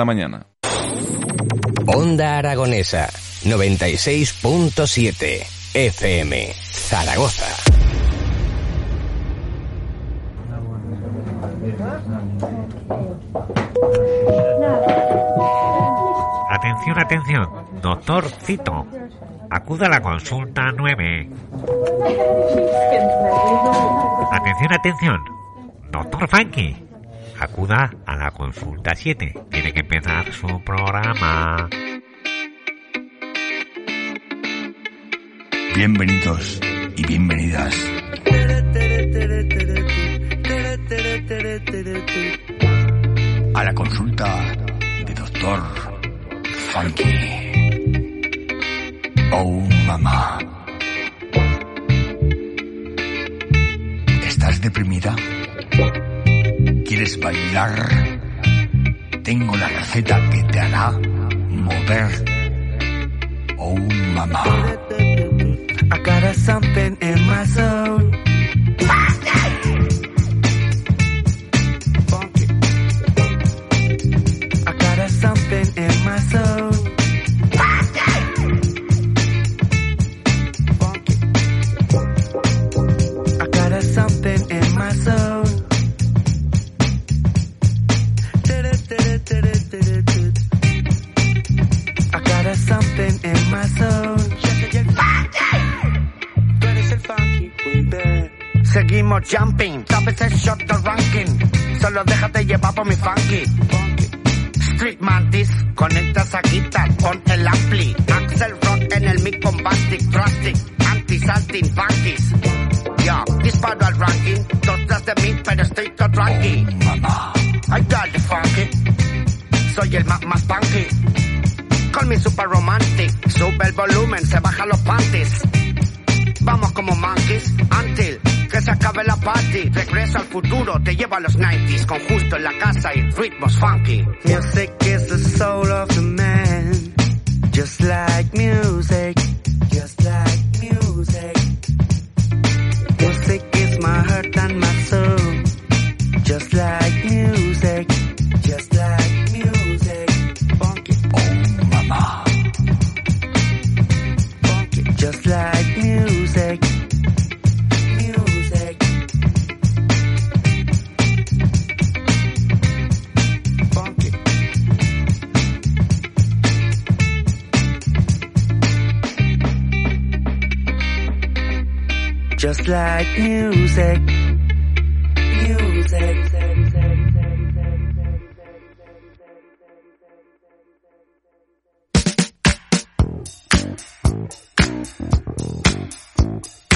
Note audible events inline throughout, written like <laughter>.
la mañana. Onda Aragonesa 96.7 FM Zaragoza. Atención, atención, doctor Cito. Acuda a la consulta 9. Atención, atención, doctor Funky. Acuda a la consulta 7. Tiene que empezar su programa. Bienvenidos y bienvenidas. A la consulta de Doctor Funky. Oh, mamá. ¿Estás deprimida? ¿Quieres bailar? Tengo la receta que te hará mover. Oh, mamá. I got something in my zone. Por mi funky. Street Mantis, conectas a guitar, pon el ampli. Axel Rock en el mic bombastic, drastic, anti-salting, funkies. Yo, disparo al ranking, dos de mí, pero estoy todo tranqui. I got the funky, soy el más más funky. Call me super romantic, sube el volumen, se baja los acabe la party. Regreso al futuro, te llevo a los 90s, con justo en la casa y ritmos funky. Music is the soul of the man, just like music,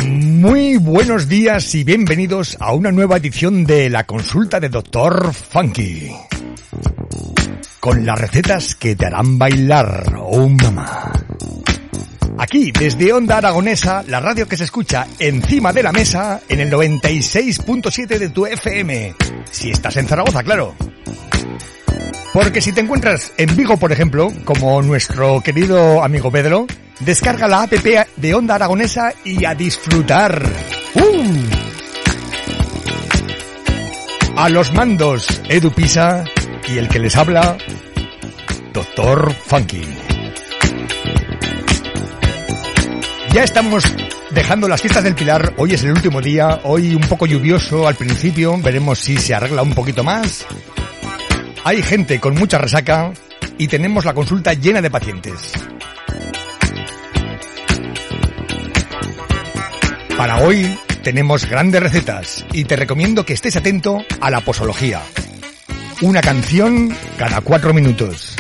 Muy buenos días y bienvenidos a una nueva edición de la consulta de Doctor Funky. Con las recetas que te harán bailar, oh mamá. Aquí, desde Onda Aragonesa, la radio que se escucha encima de la mesa en el 96.7 de tu FM. Si estás en Zaragoza, claro. Porque si te encuentras en Vigo, por ejemplo, como nuestro querido amigo Pedro, descarga la app de Onda Aragonesa y a disfrutar. A los mandos, Edu Pisa y el que les habla, Doctor Funky. Ya estamos dejando las fiestas del Pilar, hoy es el último día, hoy un poco lluvioso al principio, veremos si se arregla un poquito más. Hay gente con mucha resaca y tenemos la consulta llena de pacientes. Para hoy tenemos grandes recetas y te recomiendo que estés atento a la posología. Una canción cada cuatro minutos.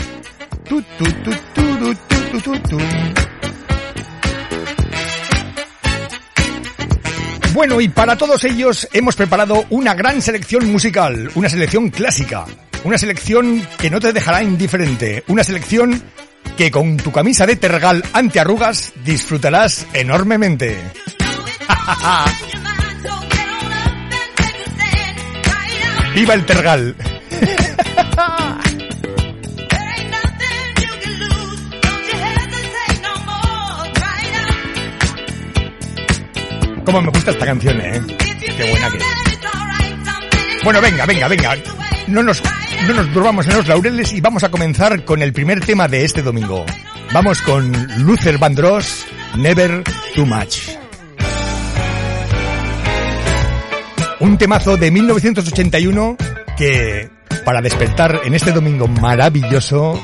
Bueno, y para todos ellos hemos preparado una gran selección musical, una selección clásica, una selección que no te dejará indiferente, una selección que con tu camisa de tergal antiarrugas disfrutarás enormemente. <laughs> ¡Viva el tergal! <laughs> Cómo me gusta esta canción, ¿eh? Qué buena que es. Bueno, venga, venga, venga. No nos, no nos durmamos en los laureles y vamos a comenzar con el primer tema de este domingo. Vamos con Luther Vandross, Never Too Much. Un temazo de 1981 que, para despertar en este domingo maravilloso,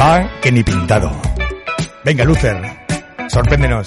va que ni pintado. Venga, Luther, sorpréndenos.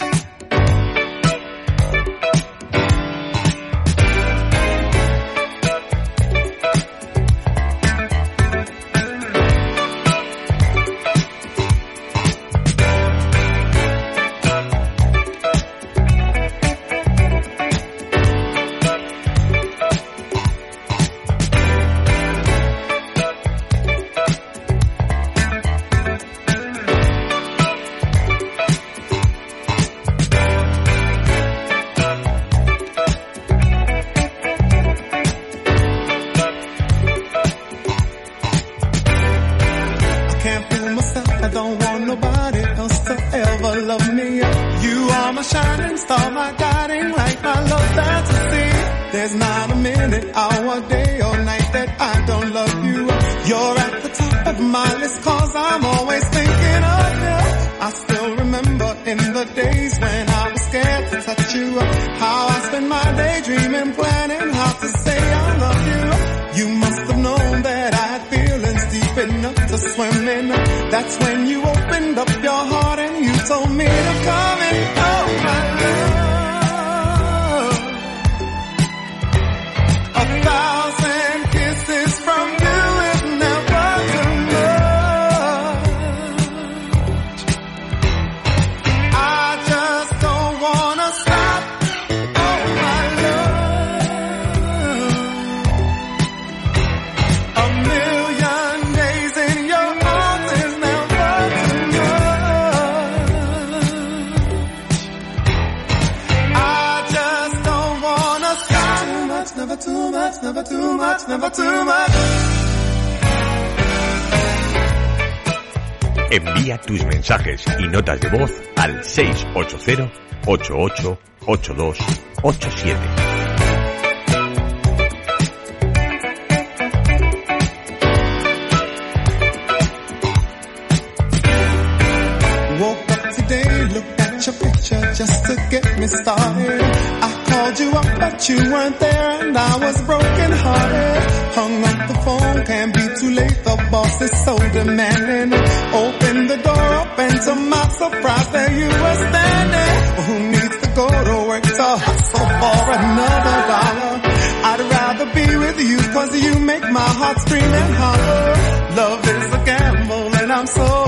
Notas de voz al 680 888287. Woke up today, looked at your picture just to get me started. Called you up, but you weren't there, and I was broken hearted. Hung up the phone, can't be too late. The boss is so demanding. Open the door up, and to my surprise, there you were standing. Who needs to go to work to hustle for another dollar? I'd rather be with you, cause you make my heart scream and holler. Love is a gamble, and I'm so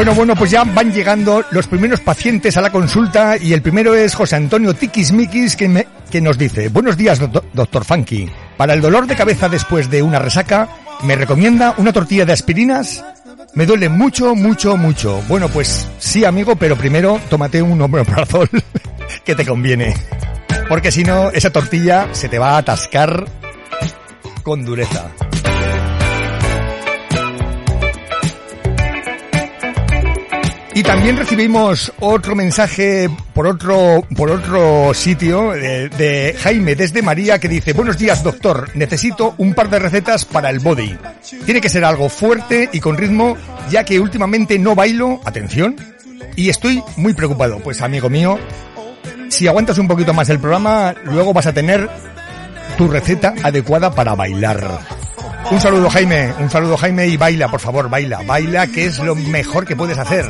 Bueno, bueno, pues ya van llegando los primeros pacientes a la consulta y el primero es José Antonio Tiquismiquis que, que nos dice, buenos días, doctor, Funky. Para el dolor de cabeza después de una resaca, ¿me recomienda una tortilla de aspirinas? Me duele mucho, mucho, mucho. Bueno, pues sí, amigo, pero primero tómate un omeprazol <laughs> que te conviene. Porque si no, esa tortilla se te va a atascar con dureza. Y también recibimos otro mensaje por otro, por otro sitio de, de Jaime desde María que dice, buenos días doctor, necesito un par de recetas para el body. Tiene que ser algo fuerte y con ritmo, ya que últimamente no bailo, atención, y estoy muy preocupado. Pues amigo mío, si aguantas un poquito más el programa, luego vas a tener tu receta adecuada para bailar. Un saludo Jaime, un saludo Jaime y baila, por favor, baila, baila, que es lo mejor que puedes hacer.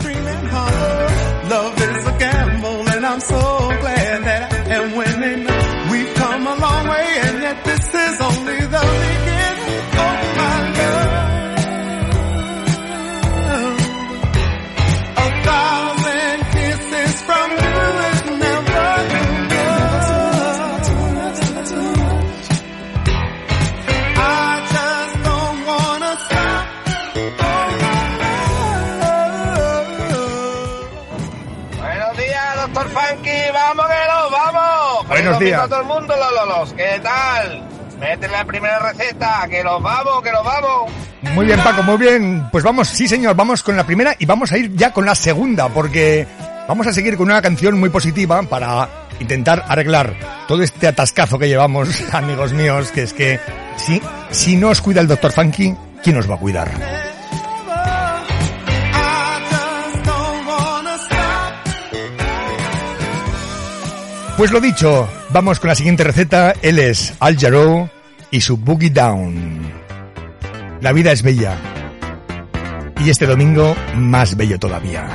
Días. a todo el mundo, Lololos. ¿Qué tal? Métele la primera receta, que nos vamos, que nos vamos. Muy bien, Paco, muy bien. Pues vamos, sí señor, vamos con la primera y vamos a ir ya con la segunda, porque vamos a seguir con una canción muy positiva para intentar arreglar todo este atascazo que llevamos, <laughs> amigos míos, que es que si, si no os cuida el doctor Funky, ¿quién os va a cuidar? Pues lo dicho, vamos con la siguiente receta. Él es Al Jarreau y su Boogie Down. La vida es bella. Y este domingo, más bello todavía.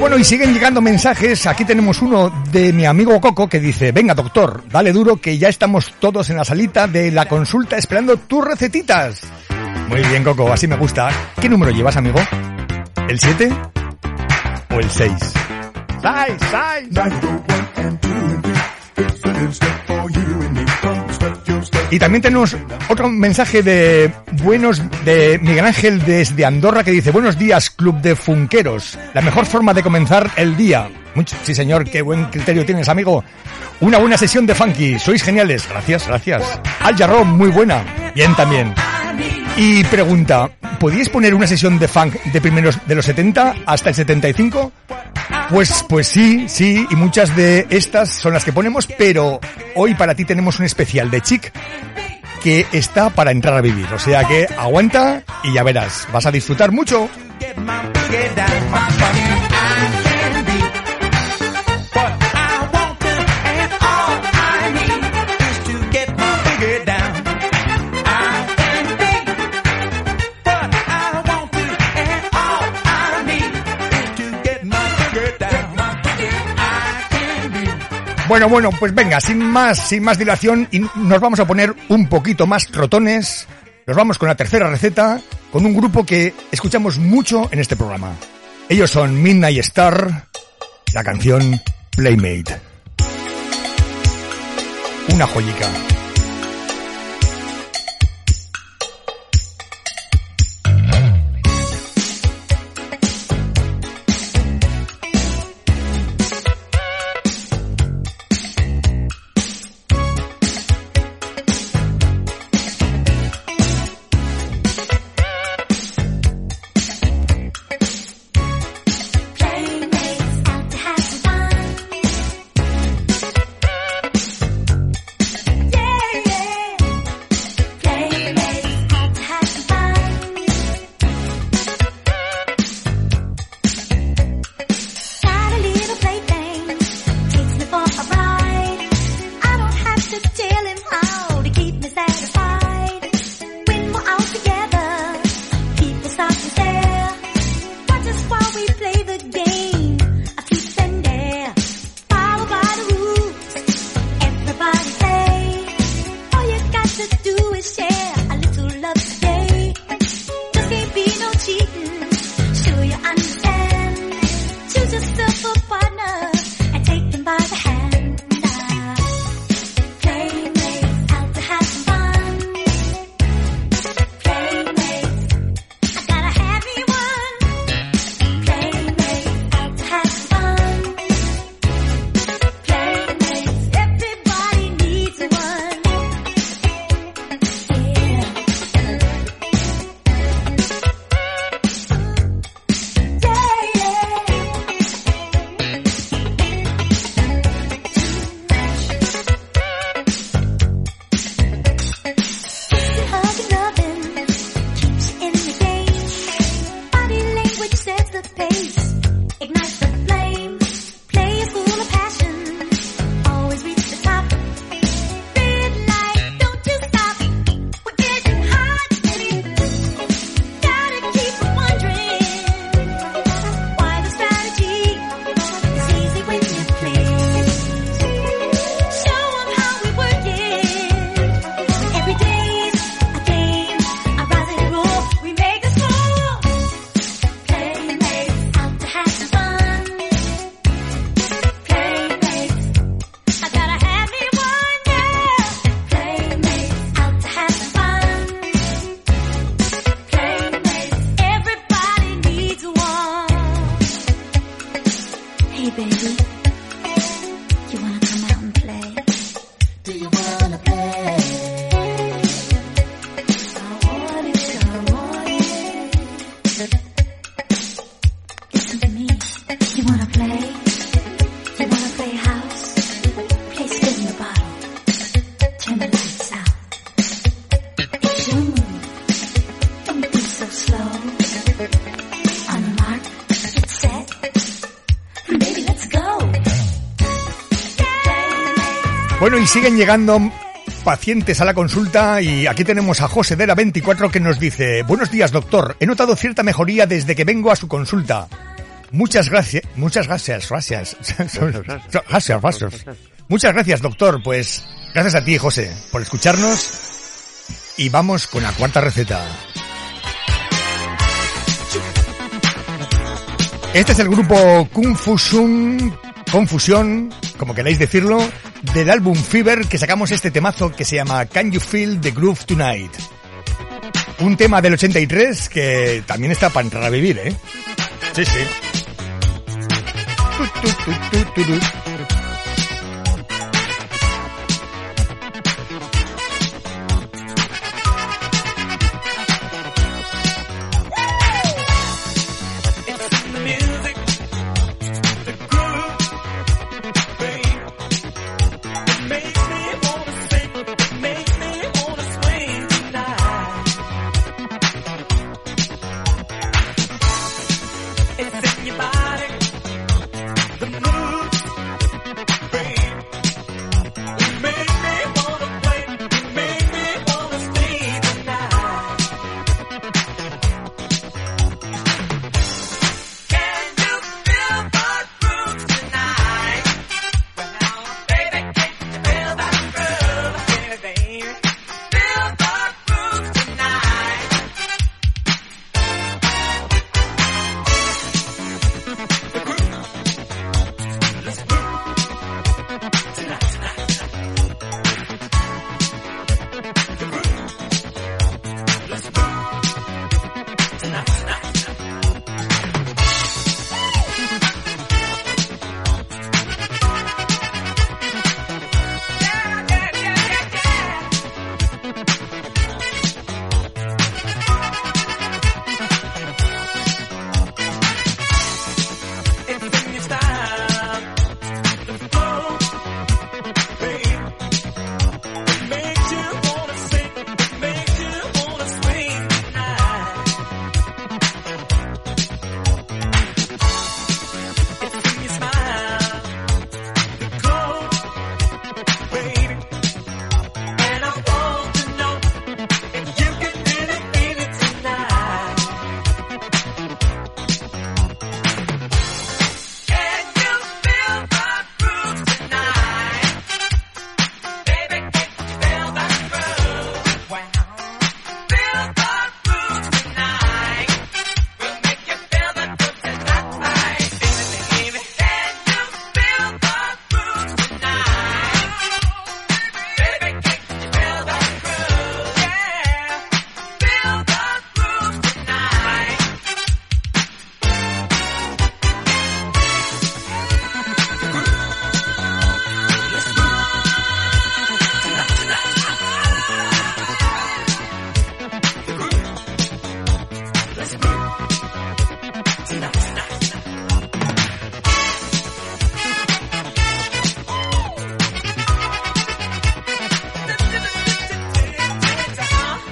Bueno, y siguen llegando mensajes. Aquí tenemos uno de mi amigo Coco que dice, venga doctor, dale duro que ya estamos todos en la salita de la consulta esperando tus recetitas. Muy bien, Coco, así me gusta. ¿Qué número llevas, amigo? ¿El 7 o el 6? ¡Sai, sai! Y también tenemos otro mensaje de buenos de Miguel Ángel desde Andorra que dice Buenos días, Club de Funqueros. La mejor forma de comenzar el día. Sí, señor, qué buen criterio tienes, amigo. Una buena sesión de funky. Sois geniales. Gracias, gracias. Al Jarro, muy buena. Bien también. Y pregunta, ¿podíais poner una sesión de funk de primeros de los 70 hasta el 75? Pues, pues sí, sí, y muchas de estas son las que ponemos, pero hoy para ti tenemos un especial de chic que está para entrar a vivir. O sea que aguanta y ya verás, vas a disfrutar mucho. Bueno, bueno, pues venga, sin más, sin más dilación, y nos vamos a poner un poquito más trotones. Nos vamos con la tercera receta, con un grupo que escuchamos mucho en este programa. Ellos son Midnight Star, la canción Playmate. Una joyica. Y siguen llegando pacientes a la consulta y aquí tenemos a José de la 24 que nos dice, buenos días doctor, he notado cierta mejoría desde que vengo a su consulta. Muchas gracias, muchas gracias, <laughs> gracias. Gracias, gracias. Muchas gracias doctor, pues gracias a ti José por escucharnos y vamos con la cuarta receta. Este es el grupo Confusion, Confusión, como queráis decirlo, del álbum Fever que sacamos este temazo que se llama Can You Feel the Groove Tonight. Un tema del 83 que también está para entrar a vivir, ¿eh? Sí, sí.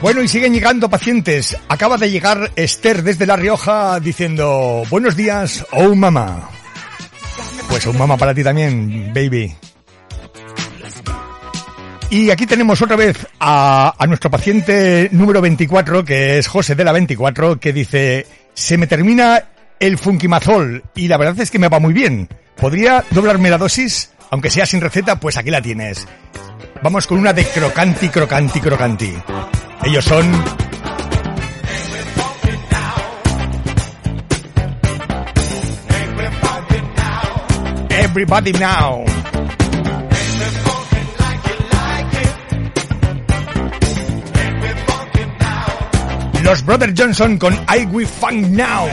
Bueno, y siguen llegando pacientes. Acaba de llegar Esther desde La Rioja diciendo, buenos días, oh mamá. Pues oh mamá para ti también, baby. Y aquí tenemos otra vez a, a nuestro paciente número 24, que es José de la 24, que dice, se me termina el funkimazol y la verdad es que me va muy bien. ¿Podría doblarme la dosis? Aunque sea sin receta, pues aquí la tienes. Vamos con una de crocanti, crocanti, crocanti. Ellos son... Everybody Now. Los Brothers Johnson con I We Funk Now.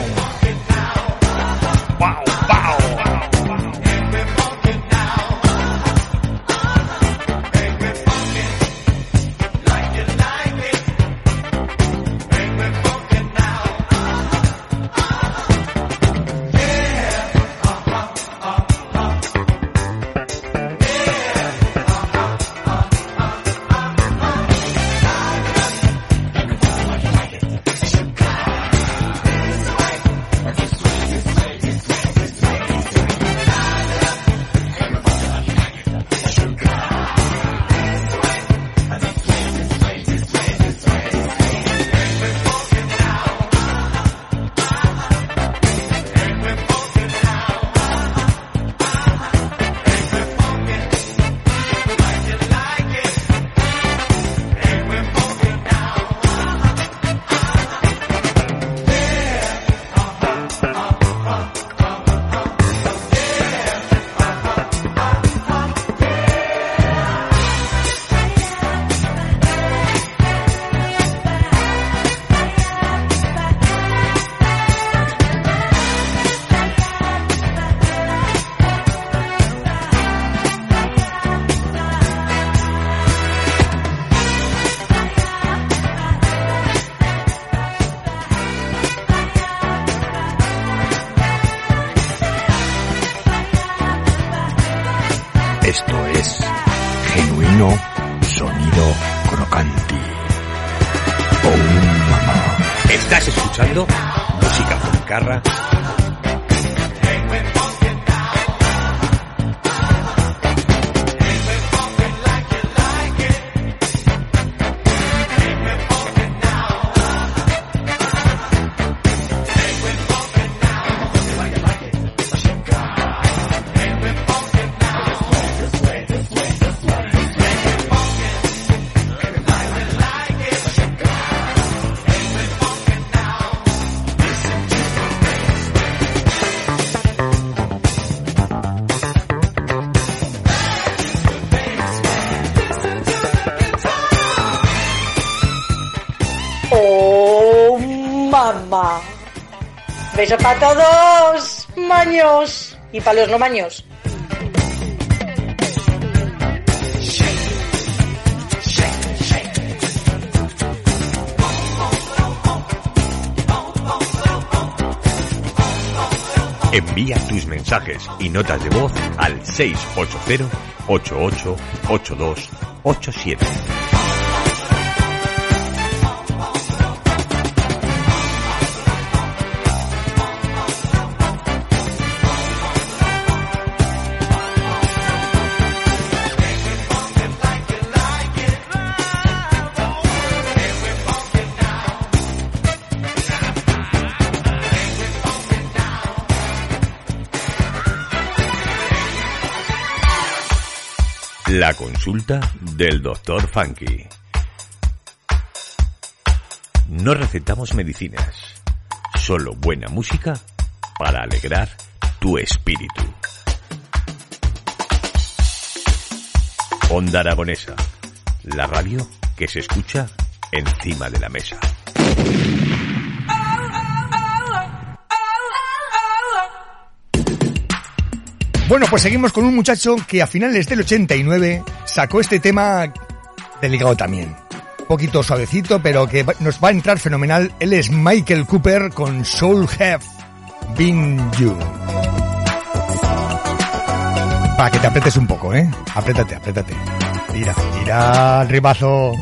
Carra Beso para todos, maños. Y para los no maños. Envía tus mensajes y notas de voz al 680-888287. La consulta del doctor Funky. No recetamos medicinas, solo buena música para alegrar tu espíritu. Onda Aragonesa, la radio que se escucha encima de la mesa. Bueno, pues seguimos con un muchacho que a finales del 89 sacó este tema delicado también. Un poquito suavecito, pero que nos va a entrar fenomenal. Él es Michael Cooper con Soul Have Been You. Para que te apretes un poco, ¿eh? Apriétate, apriétate. Tira, tira al ribazo.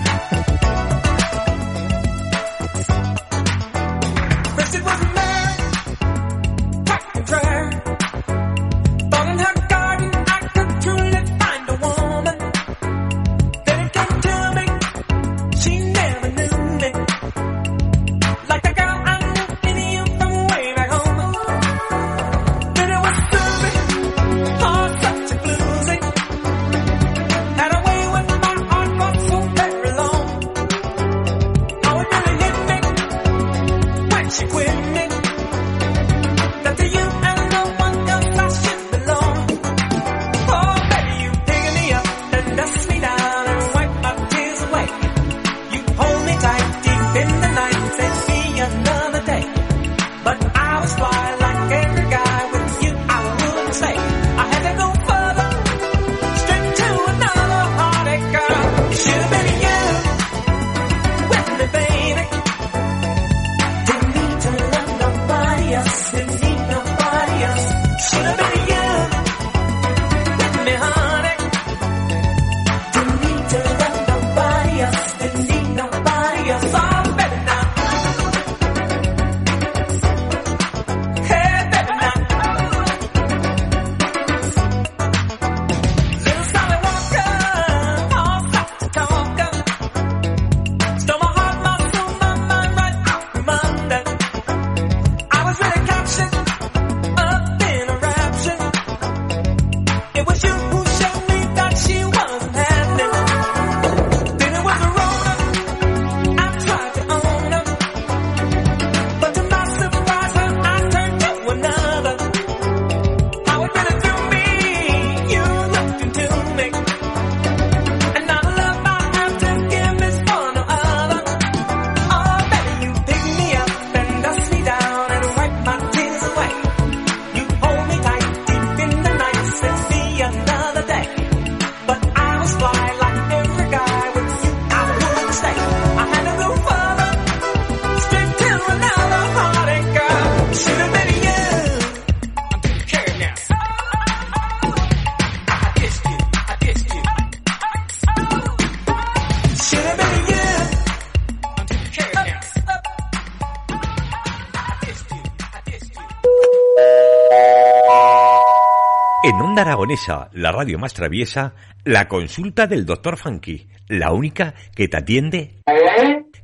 Aragonesa, la radio más traviesa, la consulta del doctor Funky, la única que te atiende,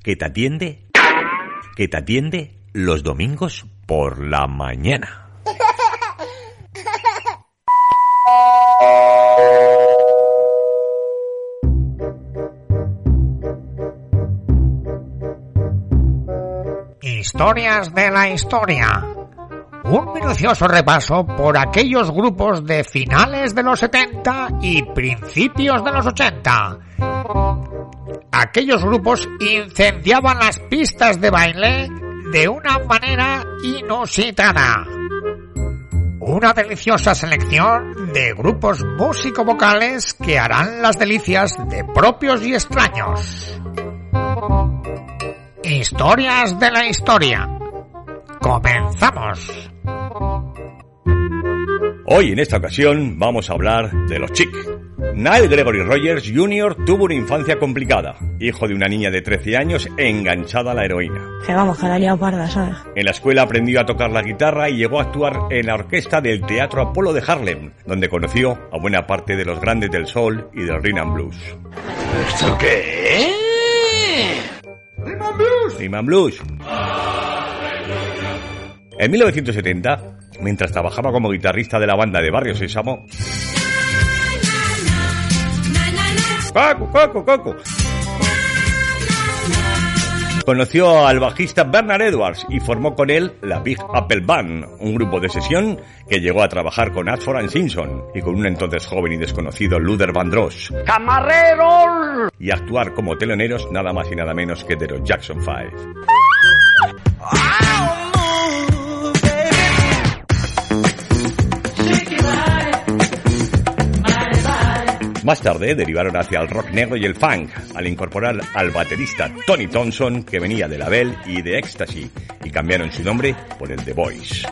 que te atiende, que te atiende los domingos por la mañana. Historias de la historia. Un minucioso repaso por aquellos grupos de finales de los 70 y principios de los 80. Aquellos grupos incendiaban las pistas de baile de una manera inusitada. Una deliciosa selección de grupos músico-vocales que harán las delicias de propios y extraños. Historias de la historia. Comenzamos. Hoy en esta ocasión vamos a hablar de los Chic. Nile Gregory Rogers Jr. tuvo una infancia complicada, hijo de una niña de 13 años enganchada a la heroína. Que vamos, que la parda, ¿sabes? En la escuela aprendió a tocar la guitarra y llegó a actuar en la orquesta del Teatro Apolo de Harlem, donde conoció a buena parte de los grandes del soul y del rhythm and blues. ¿Esto qué? Rhythm and blues. En 1970, mientras trabajaba como guitarrista de la banda de Barrio Sésamo, Coco, Coco, Coco. Conoció al bajista Bernard Edwards y formó con él la Big Apple Band, un grupo de sesión que llegó a trabajar con Ashford and Simpson y con un entonces joven y desconocido Luther Vandross ¡Camareros! y actuar como teloneros nada más y nada menos que de los Jackson 5. Más tarde derivaron hacia el rock negro y el funk, al incorporar al baterista Tony Thompson, que venía de la Bell y de Ecstasy, y cambiaron su nombre por el The Voice.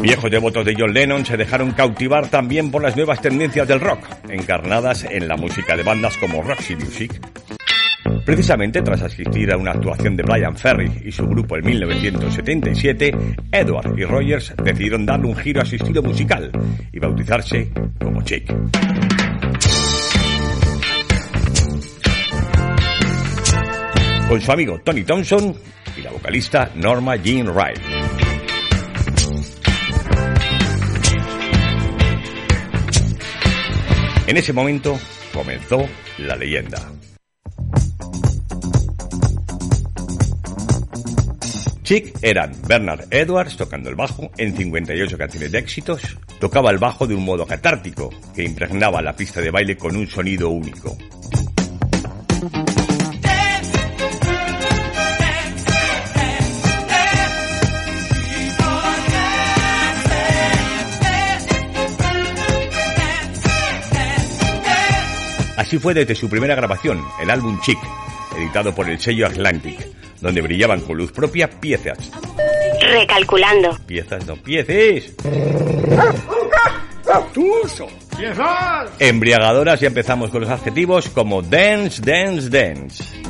Viejos devotos de John Lennon se dejaron cautivar también por las nuevas tendencias del rock, encarnadas en la música de bandas como Roxy Music. Precisamente tras asistir a una actuación de Brian Ferry y su grupo en 1977, Edward y Rogers decidieron darle un giro a su estilo musical y bautizarse como Chic. Con su amigo Tony Thompson y la vocalista Norma Jean Wright. En ese momento comenzó la leyenda. Chic eran Bernard Edwards tocando el bajo en 58 canciones de éxitos, tocaba el bajo de un modo catártico que impregnaba la pista de baile con un sonido único. Así fue desde su primera grabación, el álbum Chic, editado por el sello Atlantic, donde brillaban con luz propia piezas. Recalculando. Piezas, no piezas. ¡Tuso! Embriagadoras y empezamos con los adjetivos como dance, dance, dance.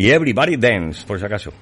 Y Everybody Dance, por si acaso.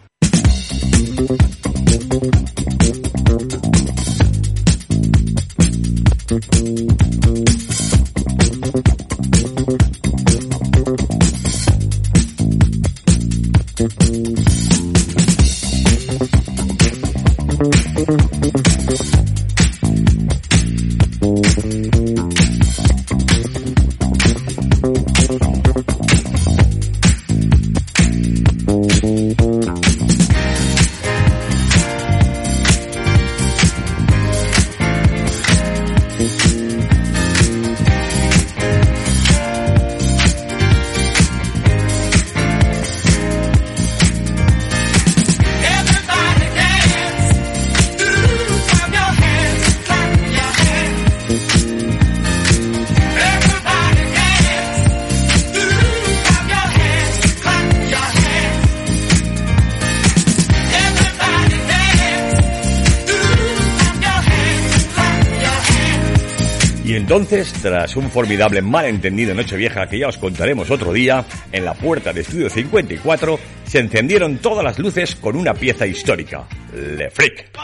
Tras un formidable malentendido en Nochevieja que ya os contaremos otro día, en la puerta de Estudio 54 se encendieron todas las luces con una pieza histórica, Le Freak.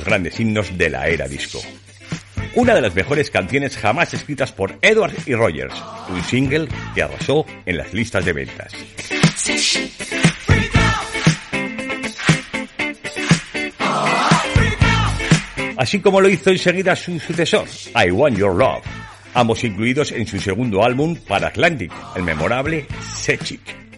Los grandes himnos de la era disco. Una de las mejores canciones jamás escritas por Edward y Rogers, un single que arrasó en las listas de ventas. Así como lo hizo enseguida su sucesor, I Want Your Love, ambos incluidos en su segundo álbum para Atlantic, el memorable Sechik.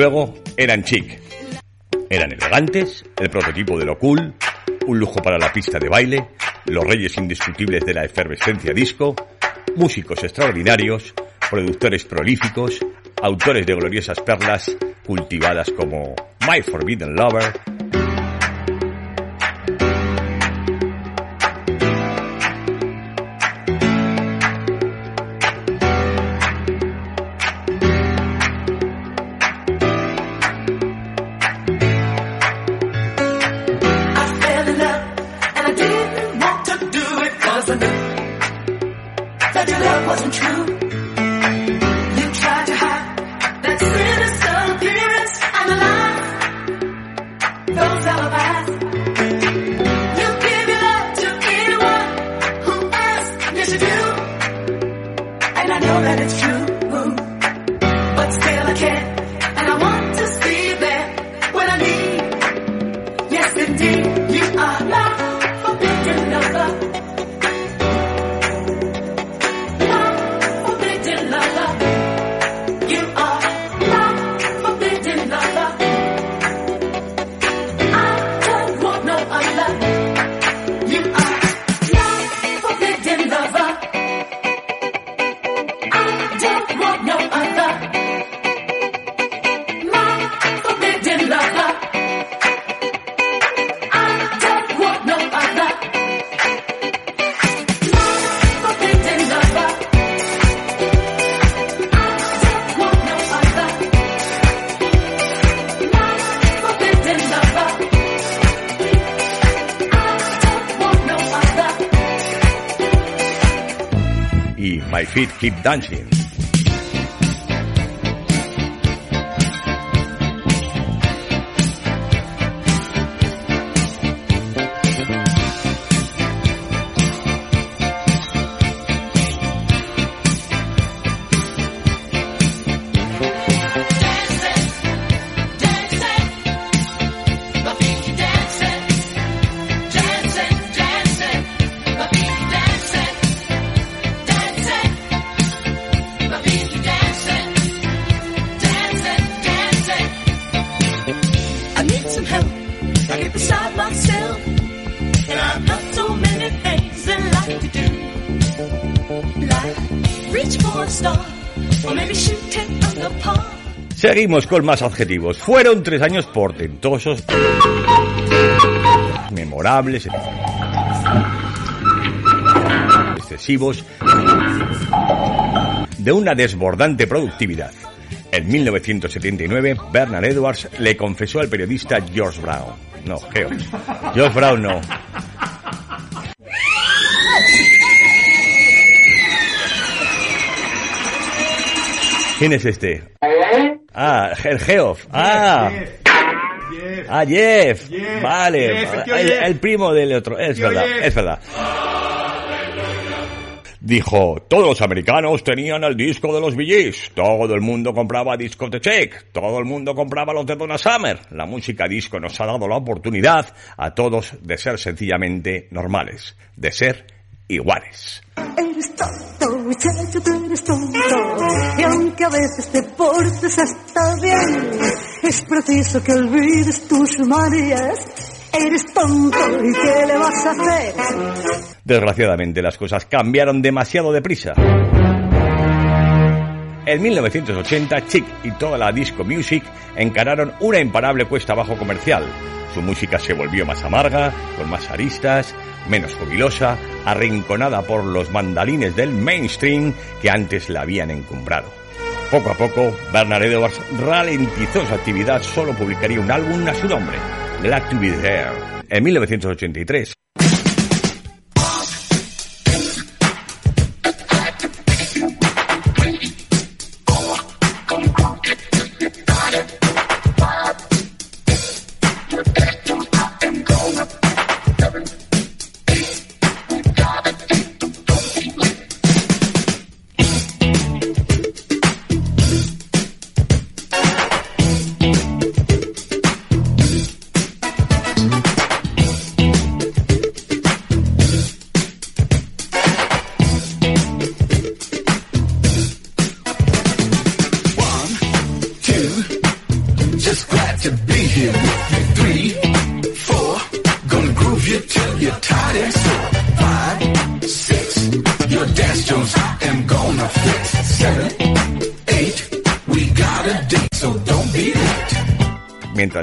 Luego, eran chic. Eran elegantes, el prototipo de lo cool, un lujo para la pista de baile, los reyes indiscutibles de la efervescencia disco, músicos extraordinarios, productores prolíficos, autores de gloriosas perlas cultivadas como My Forbidden Lover, 蛋群 Seguimos con más adjetivos. Fueron tres años portentosos, memorables, excesivos, de una desbordante productividad. En 1979, Bernard Edwards le confesó al periodista George Brown. No, Geo. George Brown no. ¿Quién es este? Ah, el Geoff. Ah. Ah, Jeff. Jeff. Vale. Jeff, el tío el, Jeff. el primo del otro. Es Tío verdad, Jeff. es verdad. Dijo, todos los americanos tenían el disco de los VGs, todo el mundo compraba discos de Check, todo el mundo compraba los de Donna Summer. La música disco nos ha dado la oportunidad a todos de ser sencillamente normales, de ser iguales. Eres tonto, muchacho, tú eres tonto. Y aunque a veces te portes hasta bien, es preciso que olvides tus manías. Eres tonto, ¿y qué le vas a hacer? Desgraciadamente las cosas cambiaron demasiado deprisa. En 1980, Chic y toda la disco music encararon una imparable cuesta abajo comercial. Su música se volvió más amarga, con más aristas, menos jubilosa, arrinconada por los mandalines del mainstream que antes la habían encumbrado. Poco a poco, Bernard Edwards ralentizó su actividad, solo publicaría un álbum a su nombre, Glad to Be There, en 1983.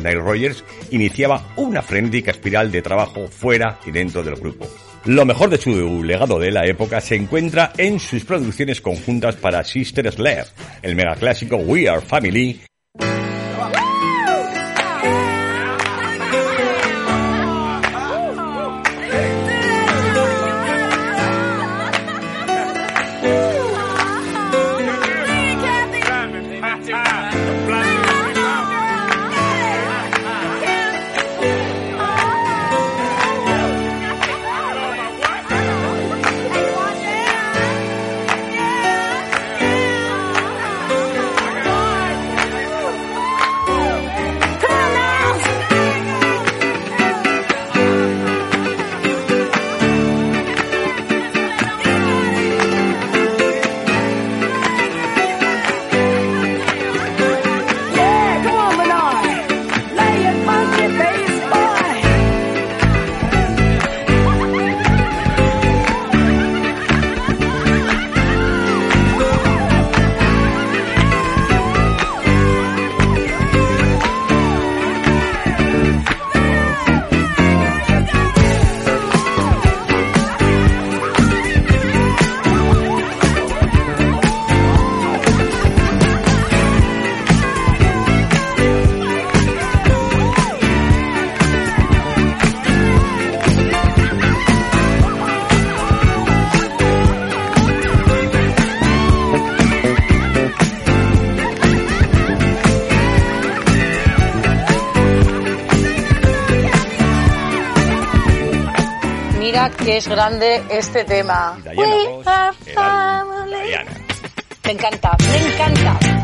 Nile Rogers iniciaba una frenética espiral de trabajo fuera y dentro del grupo. Lo mejor de su legado de la época se encuentra en sus producciones conjuntas para Sister Slayer, el megaclásico We Are Family que es grande este tema. Diana We Ross, are family. Diana. Me encanta, me encanta.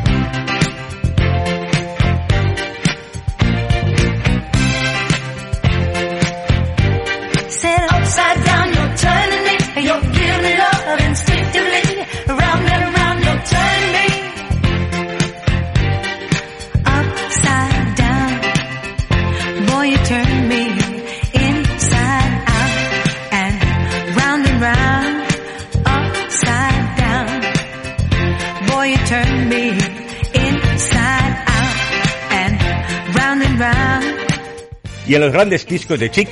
Y en los grandes discos de Chic,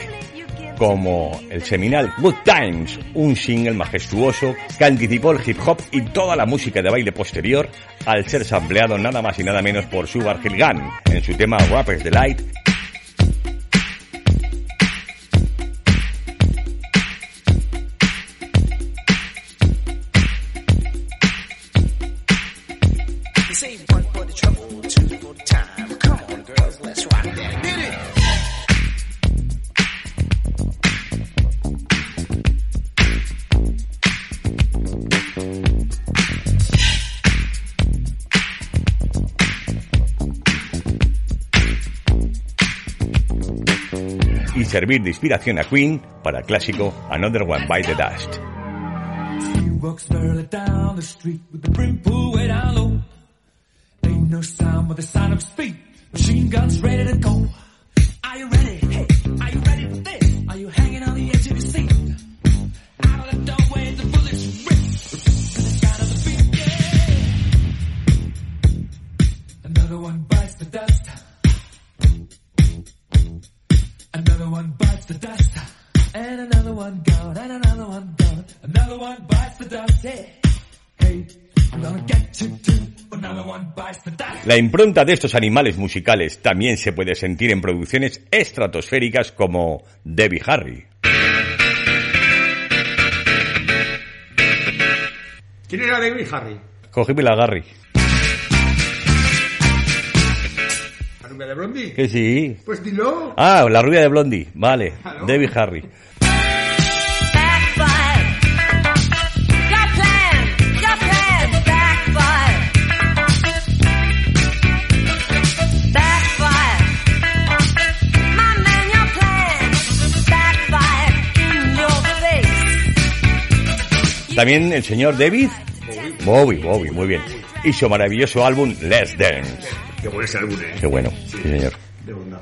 como el seminal Good Times, un single majestuoso que anticipó el hip hop y toda la música de baile posterior al ser sampleado nada más y nada menos por Sugar Hill en su tema Rapper's Delight servir de inspiración a Queen para el clásico Another One yeah. Another one bites the dust. Another one bites the dust. And another one gone, and another one gone. Another one bites the dust. Hey, I'm gonna get you too. Another one bites the dust. La impronta de estos animales musicales también se puede sentir en producciones estratosféricas como Debbie Harry. ¿Quién era David Harry? Cogíme la Garry. Rubia de Blondie? Que sí. Pues dilo. Ah, la rubia de Blondie. Vale. Debbie Harry. También el señor David Bowie, Bowie, muy bien. Y su maravilloso álbum Let's Dance. Qué bueno ese álbum, eh. Qué bueno, sí señor. De bondad.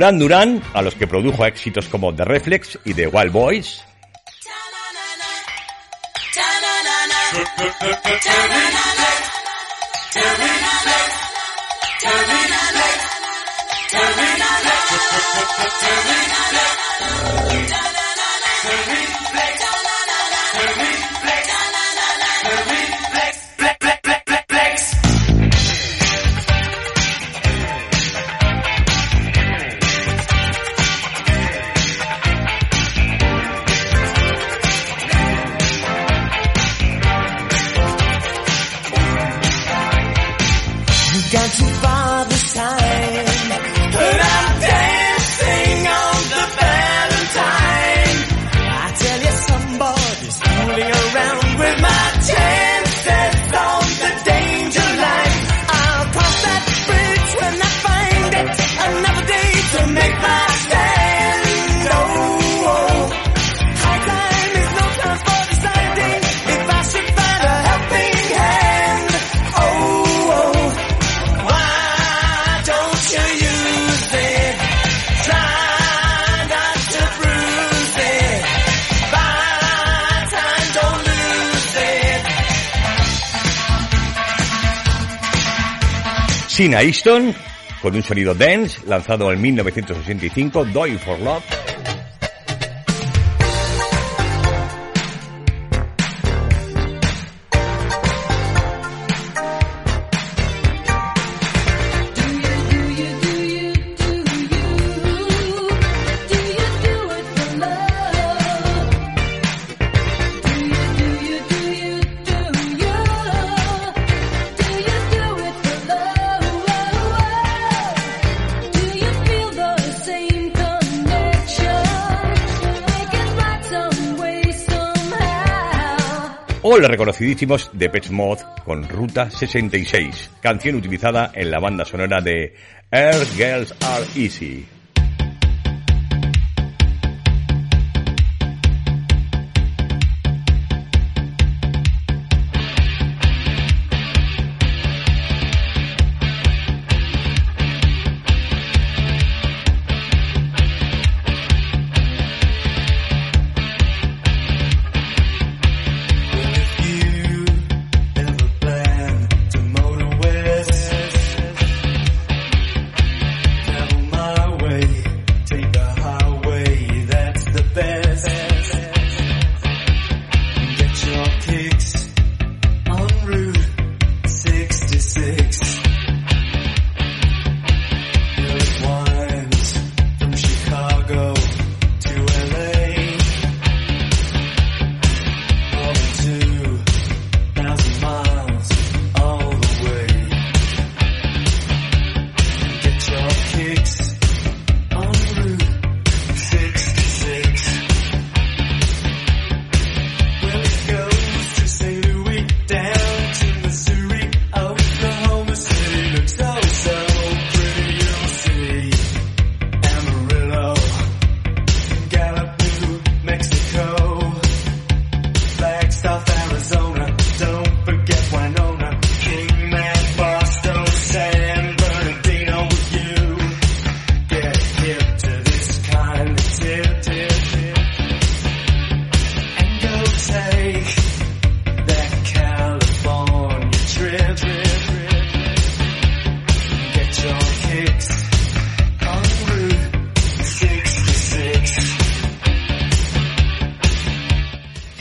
Duran Duran, a los que produjo éxitos como The Reflex y The Wild Boys. Tina Easton, con un sonido dance, lanzado en 1985, Die for Love. o los reconocidísimos de Pets Mod con Ruta 66, canción utilizada en la banda sonora de Earth Girls Are Easy.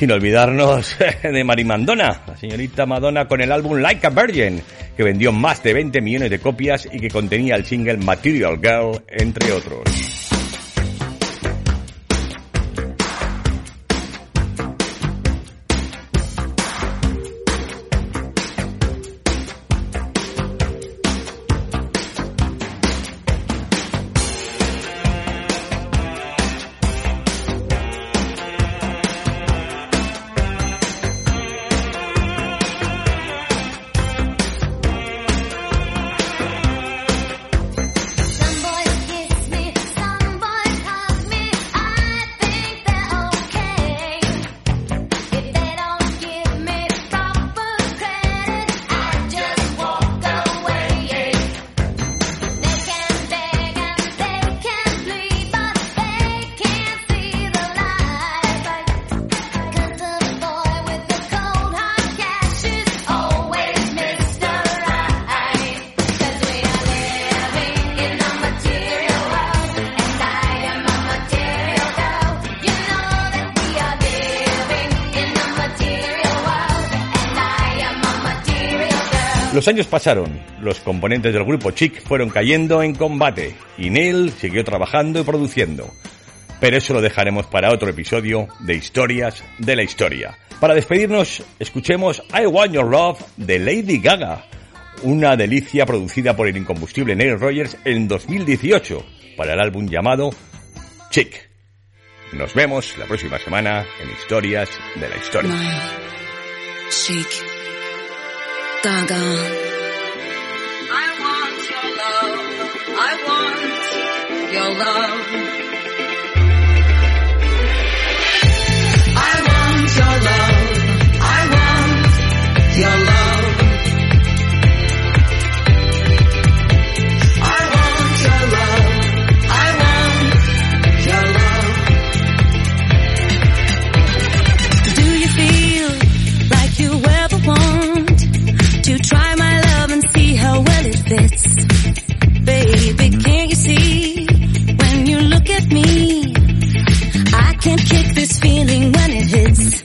Sin olvidarnos <laughs> de Marimandona, la señorita Madonna con el álbum Like a Virgin, que vendió más de 20 millones de copias y que contenía el single Material Girl, entre otros. Años pasaron, los componentes del grupo Chic fueron cayendo en combate y Neil siguió trabajando y produciendo. Pero eso lo dejaremos para otro episodio de Historias de la Historia. Para despedirnos, escuchemos I Want Your Love de Lady Gaga, una delicia producida por el incombustible Neil Rogers en 2018 para el álbum llamado Chic. Nos vemos la próxima semana en Historias de la Historia. Chic. Gaga. I want your love. I want your love. This feeling when it hits.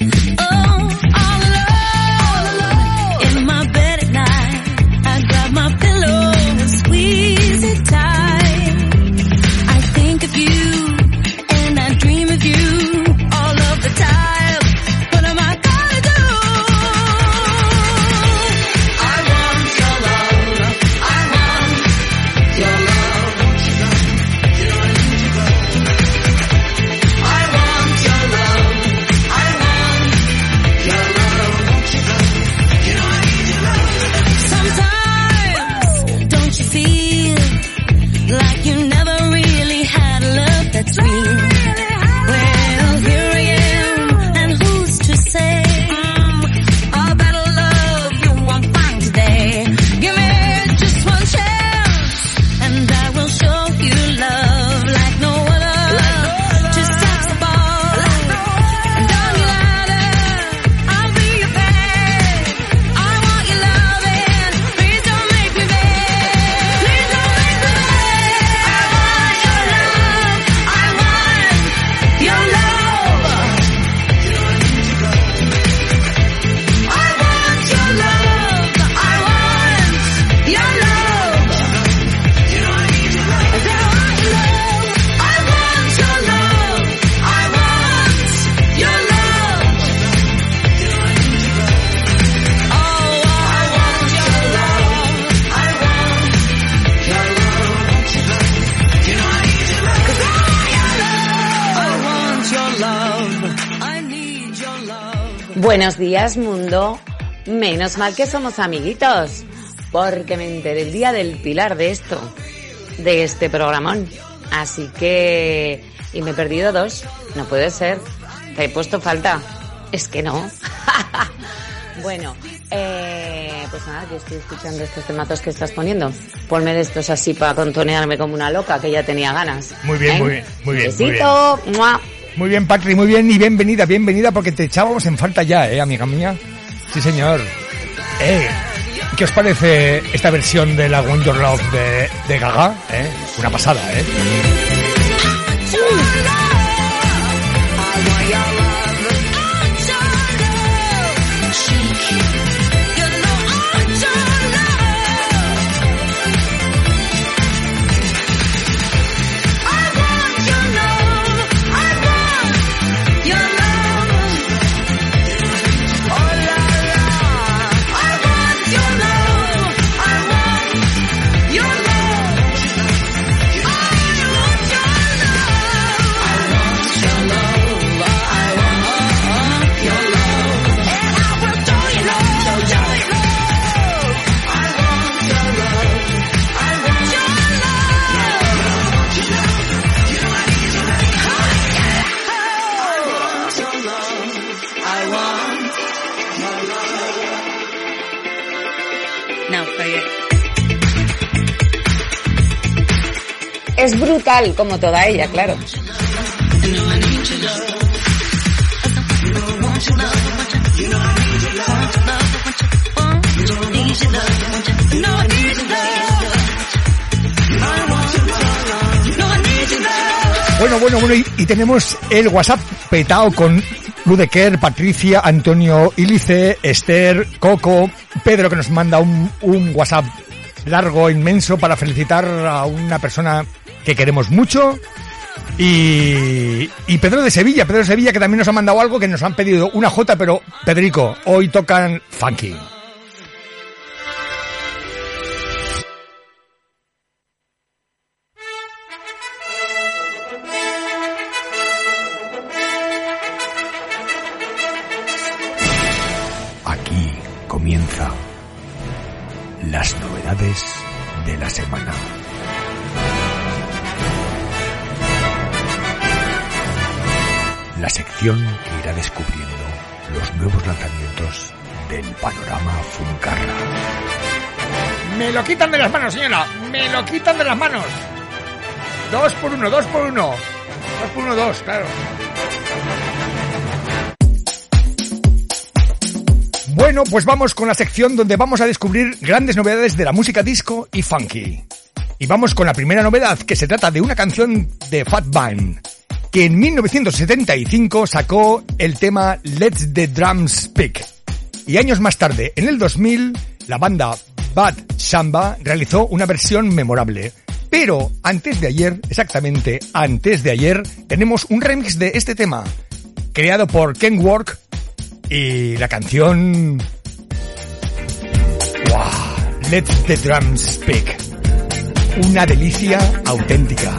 Mundo. Menos mal que somos amiguitos, porque me enteré el día del pilar de esto, de este programón. Así que... Y me he perdido dos. No puede ser. Te he puesto falta. Es que no. <laughs> bueno, eh, pues nada, yo estoy escuchando estos temazos que estás poniendo. Ponme de estos así para contonearme como una loca, que ya tenía ganas. Muy bien, ¿Eh? muy bien, muy bien. muy bien. Muy bien, Patri, muy bien y bienvenida, bienvenida porque te echábamos en falta ya, ¿eh, amiga mía? Sí, señor. Eh, ¿qué os parece esta versión de la Want Your Love de, de Gaga? ¿Eh? Una pasada, ¿eh? Brutal, como toda ella, claro. Bueno, bueno, bueno, y, y tenemos el WhatsApp petado con Ludeker, Patricia, Antonio Ilice, Esther, Coco, Pedro que nos manda un, un WhatsApp largo, inmenso, para felicitar a una persona que queremos mucho. Y, y Pedro de Sevilla, Pedro de Sevilla que también nos ha mandado algo que nos han pedido una J, pero Pedrico, hoy tocan funky. Lo quitan de las manos, señora. Me lo quitan de las manos. Dos por uno, dos por uno. Dos por uno, dos, claro. Bueno, pues vamos con la sección donde vamos a descubrir grandes novedades de la música disco y funky. Y vamos con la primera novedad, que se trata de una canción de Fat Band, que en 1975 sacó el tema Let's the Drums Speak. Y años más tarde, en el 2000, la banda Bad Samba realizó una versión memorable. Pero antes de ayer, exactamente antes de ayer, tenemos un remix de este tema, creado por Ken Work y la canción... ¡Wow! Let the drums speak. Una delicia auténtica.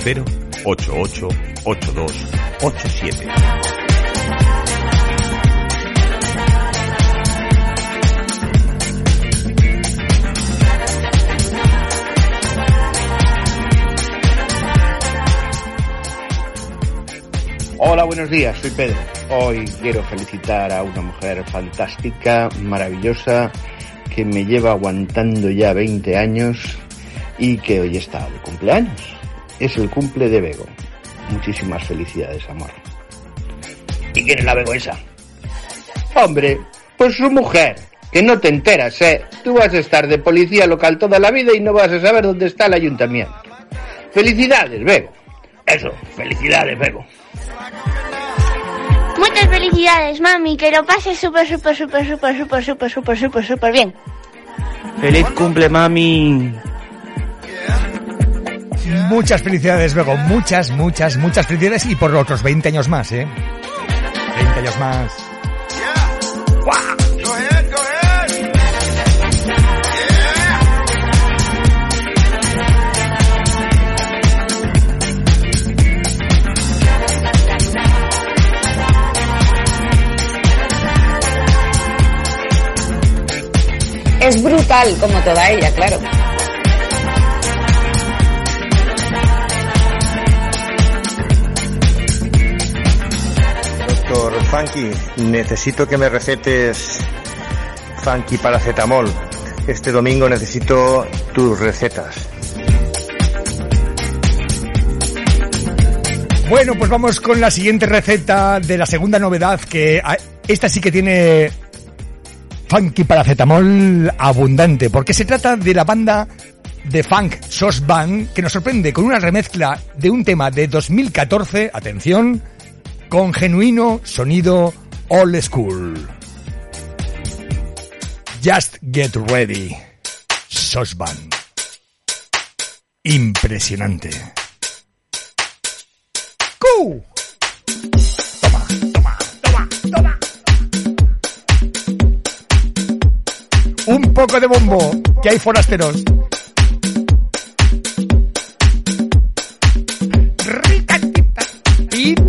680-888287. Hola, buenos días, soy Pedro. Hoy quiero felicitar a una mujer fantástica, maravillosa, que me lleva aguantando ya 20 años y que hoy está de cumpleaños. Es el cumple de Bego. Muchísimas felicidades, amor. ¿Y quién es la Bego esa? Hombre, pues su mujer, que no te enteras, ¿eh? Tú vas a estar de policía local toda la vida y no vas a saber dónde está el ayuntamiento. Felicidades, Bego. Eso, felicidades, Bego. Muchas felicidades, mami. Que lo pases súper, súper, súper, súper, súper, súper, súper, súper, súper bien. Feliz cumple, mami. Muchas felicidades, Bego. Muchas, muchas, muchas felicidades y por otros 20 años más, ¿eh? 20 años más. Es brutal como toda ella, claro. Doctor Funky, necesito que me recetes Funky paracetamol. Este domingo necesito tus recetas. Bueno, pues vamos con la siguiente receta de la segunda novedad que ah, esta sí que tiene funky paracetamol abundante, porque se trata de la banda de funk Sauce Band que nos sorprende con una remezcla de un tema de 2014, atención, con genuino sonido old school. Just Get Ready, Band. Impresionante. Toma, toma, toma, toma. Un poco de bombo, que hay forasteros.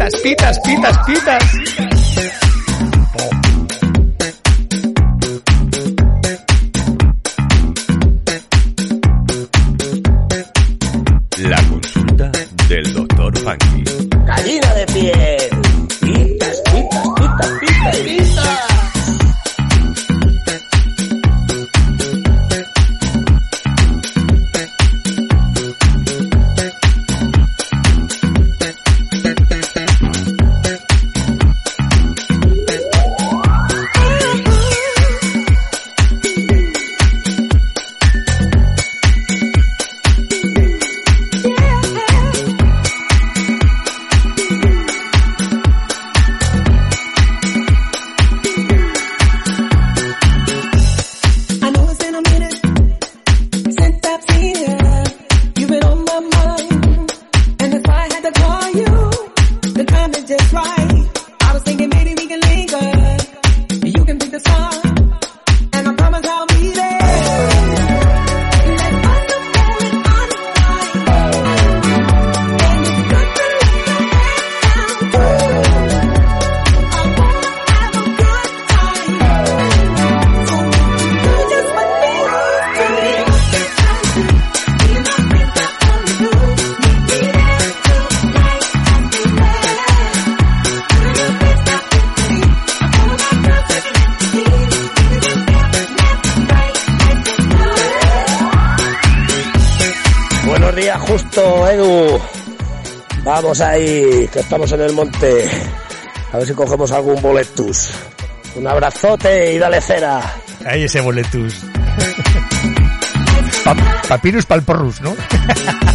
Pitas, pitas, pitas, pitas. La consulta del doctor Funky. Gallina de piel. Estamos en el monte. A ver si cogemos algún boletus. Un abrazote y dale cera. Ahí ese boletus. <laughs> Pa- papyrus palporrus, ¿no? <laughs>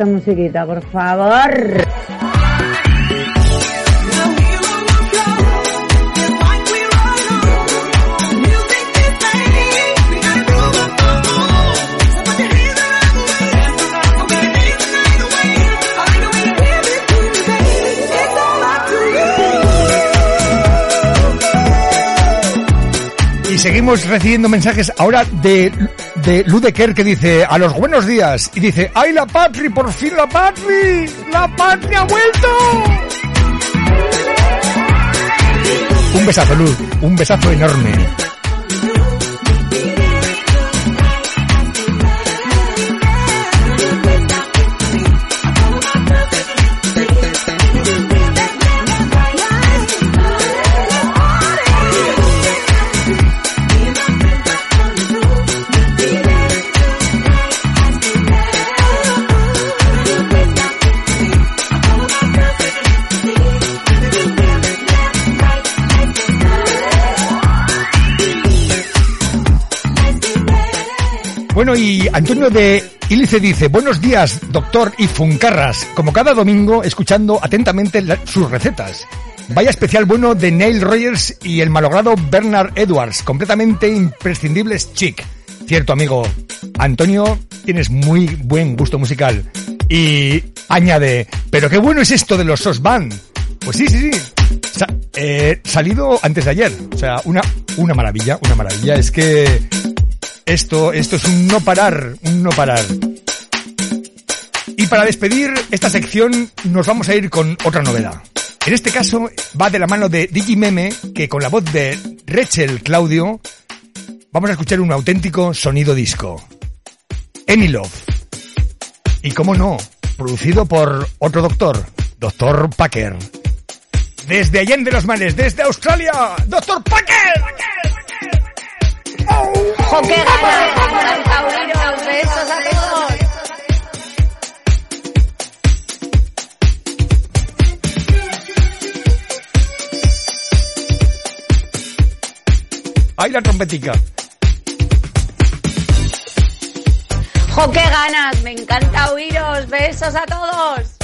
esta musiquita, por favor. Seguimos recibiendo mensajes ahora de, de Ludeker que dice a los buenos días y dice ¡Ay la Patri! ¡Por fin la Patri! ¡La Patri ha vuelto! Un besazo, Luz. Un besazo enorme. Bueno, y Antonio de Ilice dice, buenos días, doctor y Funcarras, como cada domingo, escuchando atentamente sus recetas. Vaya especial bueno de Neil Rogers y el malogrado Bernard Edwards, completamente imprescindibles chic. Cierto, amigo. Antonio, tienes muy buen gusto musical. Y añade, pero qué bueno es esto de los SOS Band. Pues sí, sí, sí. Eh, salido antes de ayer. O sea, una, una maravilla, una maravilla. Es que esto, esto es un no parar, un no parar. Y para despedir esta sección nos vamos a ir con otra novedad. En este caso va de la mano de Digimeme, que con la voz de Rachel Claudio vamos a escuchar un auténtico sonido disco. Any Love. Y cómo no, producido por otro doctor, Doctor Packer. Desde Allende los Manes, desde Australia, Doctor Packer. ¡Jo, qué ganas! Taurinos, besos a todos. ¡Ay, la trompetica! ¡Jo, qué ganas! Me encanta oíros. Besos a todos.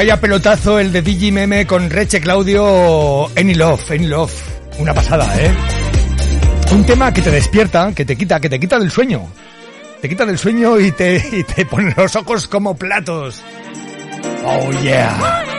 Vaya pelotazo el de DJ Meme con Reche Claudio Any Love, Any Love. Una pasada, ¿eh? Un tema que te despierta, que te quita, que te quita del sueño. Te quita del sueño y te, y te pone los ojos como platos. Oh yeah.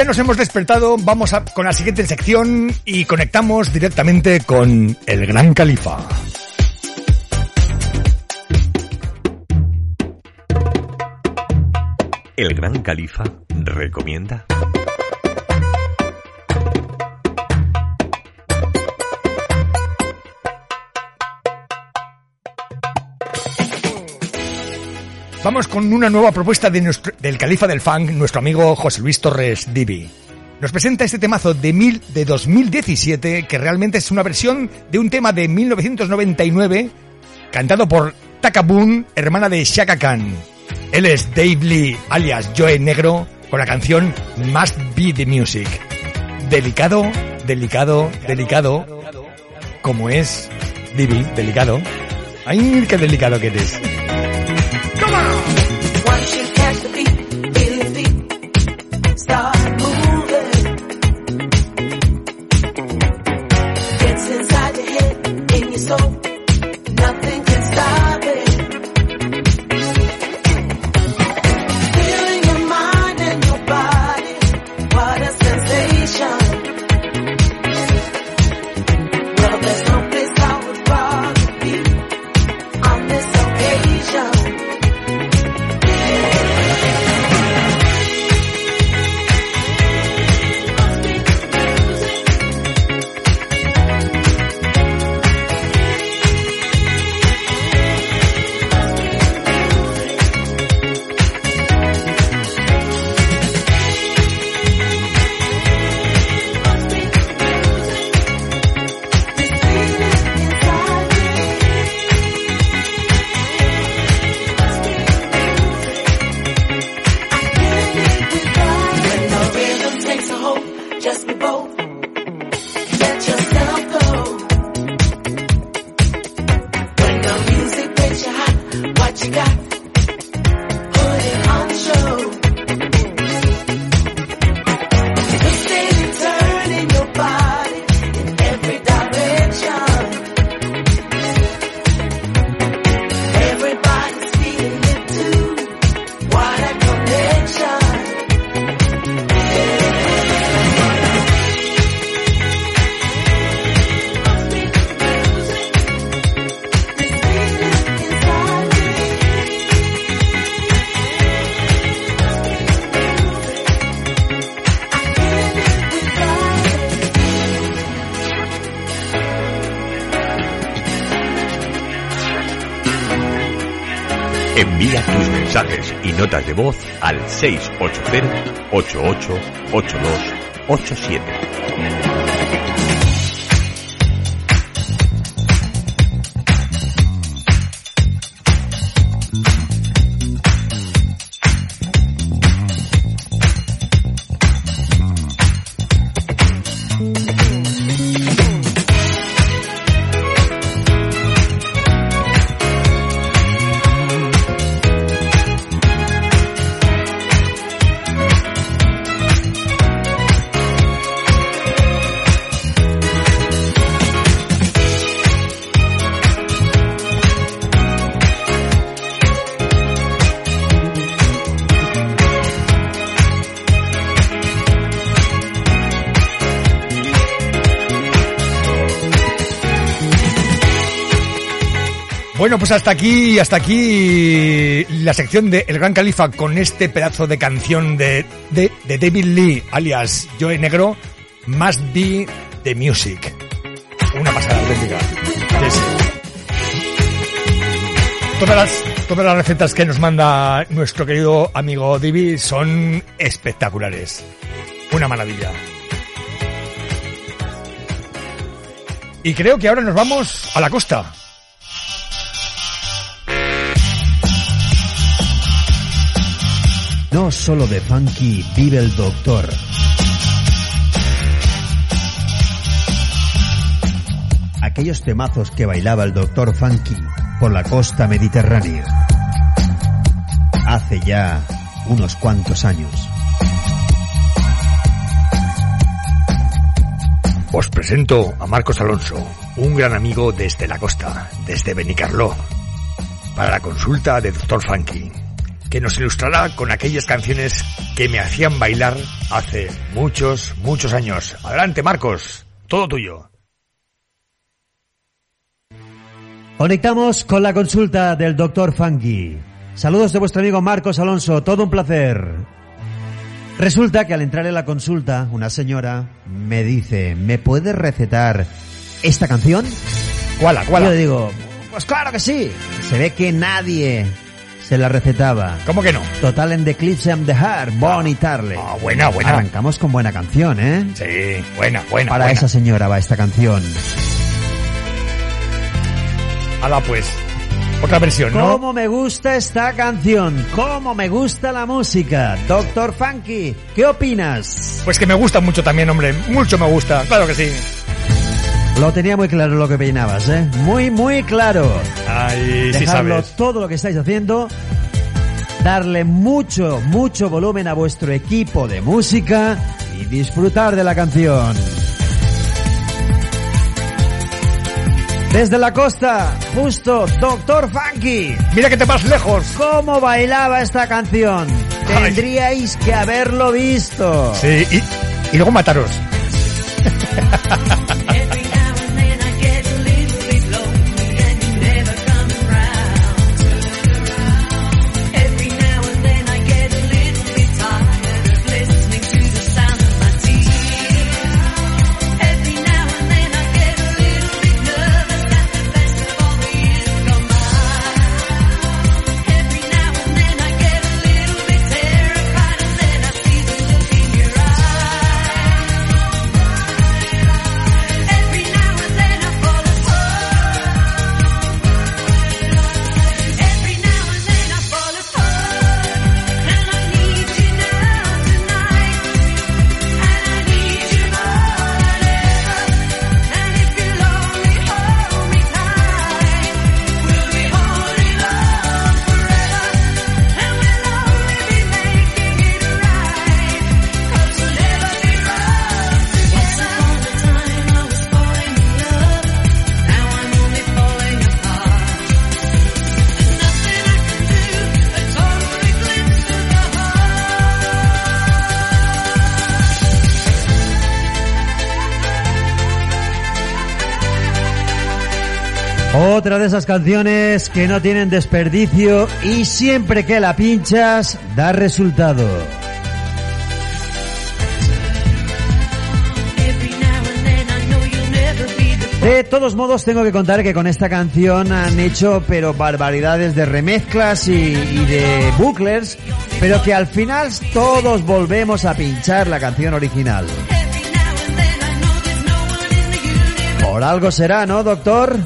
Ya nos hemos despertado, vamos con la siguiente sección y conectamos directamente con el Gran Califa. El Gran Califa recomienda. Vamos con una nueva propuesta de nuestro- del califa del funk, nuestro amigo José Luis Torres Divi. Nos presenta este temazo de, mil, de 2017, que realmente es una versión de un tema de 1999, cantado por Taka Boon, hermana de Shaka Khan. Él es Dave Lee, alias Joe Negro, con la canción Must Be the Music. Delicado, delicado, delicado, como es Divi, delicado. ¡Ay, qué delicado que eres! Notas de voz al 680-888287. Hasta aquí, hasta aquí la sección de El Gran Califa con este pedazo de canción de, de, David Lee, alias Joe Negro, Must Be the Music. Una pasada auténtica. Todas las, todas las recetas que nos manda nuestro querido amigo Divi son espectaculares. Una maravilla. Y creo que ahora nos vamos a la costa. No solo de funky vive el doctor. Aquellos temazos que bailaba el doctor funky por la costa mediterránea. Hace ya unos cuantos años. Os presento a Marcos Alonso, un gran amigo desde la costa, desde Benicarló, para la consulta de Doctor Funky, que nos ilustrará con aquellas canciones que me hacían bailar hace muchos, muchos años. Adelante, Marcos, todo tuyo. Conectamos con la consulta del doctor Funky. Saludos de vuestro amigo Marcos Alonso, todo un placer. Resulta que al entrar en la consulta, una señora me dice, ¿me puedes recetar esta canción? ¿Cuál? ¿Cuál? Yo le digo, pues claro que sí. Se ve que nadie se la recetaba. ¿Cómo que no? Total en The Clips and the Heart, Bonnie Tarle. Ah, buena, buena. Arrancamos con buena canción, ¿eh? Sí, buena, buena. Para buena. esa señora va esta canción. Hala pues. Otra versión, ¿no? ¿Cómo me gusta esta canción? ¿Cómo me gusta la música? Doctor Funky, ¿qué opinas? Pues que me gusta mucho también, hombre. Mucho me gusta. Claro que sí. Lo tenía muy claro lo que opinabas, ¿eh? Muy, muy claro. Ay, sí Dejarlo sabes. todo lo que estáis haciendo. Darle mucho, mucho volumen a vuestro equipo de música y disfrutar de la canción. Desde la costa, justo Doctor Funky. Mira que te vas lejos. ¿Cómo bailaba esta canción? Tendríais que haberlo visto. Sí, y, y luego mataros. <laughs> Otra de esas canciones que no tienen desperdicio y siempre que la pinchas da resultado. De todos modos tengo que contar que con esta canción han hecho pero barbaridades de remezclas y, de bucles, pero que al final todos volvemos a pinchar la canción original. Por algo será, ¿no, doctor?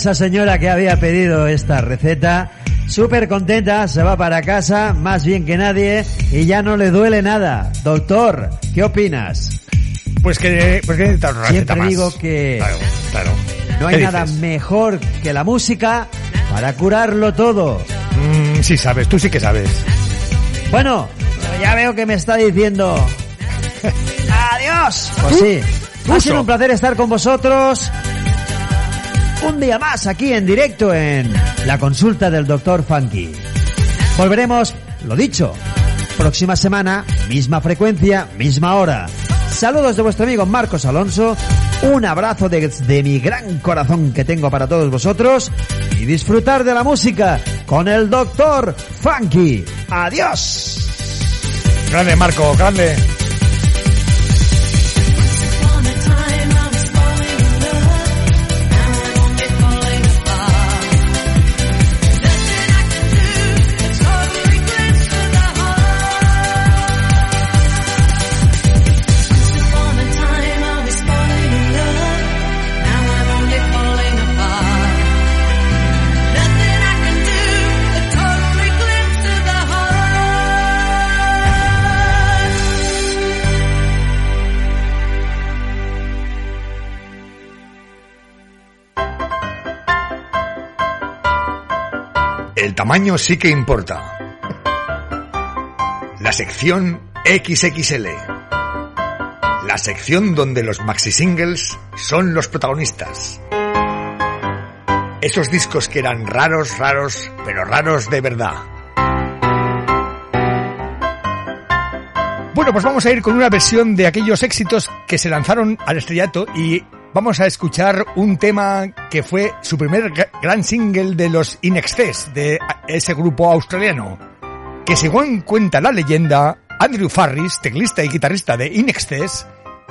Esa señora que había pedido esta receta. Súper contenta, se va para casa, más bien que nadie, y ya no le duele nada. Doctor, ¿qué opinas? Pues que, pues que necesitas una receta Siempre más. digo que Claro, claro. no ¿Qué hay nada dices? mejor que la música para curarlo todo. Mm, sí sabes, tú sí que sabes. Bueno, ya veo que me está diciendo. <laughs> ¡Adiós! Pues sí. Ha sido un placer estar con vosotros. Un día más aquí en directo en la consulta del doctor Funky. Volveremos, lo dicho, próxima semana, misma frecuencia, misma hora. Saludos de vuestro amigo Marcos Alonso. Un abrazo de, mi gran corazón que tengo para todos vosotros. Y disfrutar de la música con el doctor Funky. Adiós. Grande, Marco, grande. Tamaño sí que importa. La sección XXL. La sección donde los maxi singles son los protagonistas. Esos discos que eran raros, raros, pero raros de verdad. Bueno, pues vamos a ir con una versión de aquellos éxitos que se lanzaron al estrellato y vamos a escuchar un tema que fue su primer gra- gran single de los In Excess, de ese grupo australiano. Que según cuenta la leyenda, Andrew Farris, teclista y guitarrista de In Excess,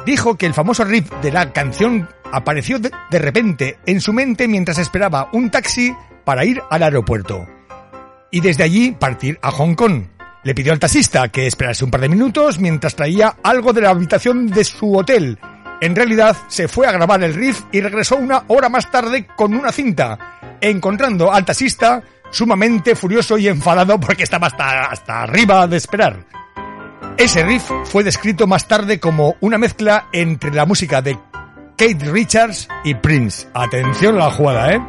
dijo que el famoso riff de la canción apareció de, de repente en su mente mientras esperaba un taxi para ir al aeropuerto y desde allí partir a Hong Kong. Le pidió al taxista que esperase un par de minutos mientras traía algo de la habitación de su hotel. En realidad, se fue a grabar el riff y regresó una hora más tarde con una cinta, encontrando al taxista sumamente furioso y enfadado porque estaba hasta, hasta arriba de esperar. Ese riff fue descrito más tarde como una mezcla entre la música de Kate Richards y Prince. Atención a la jugada, ¿eh?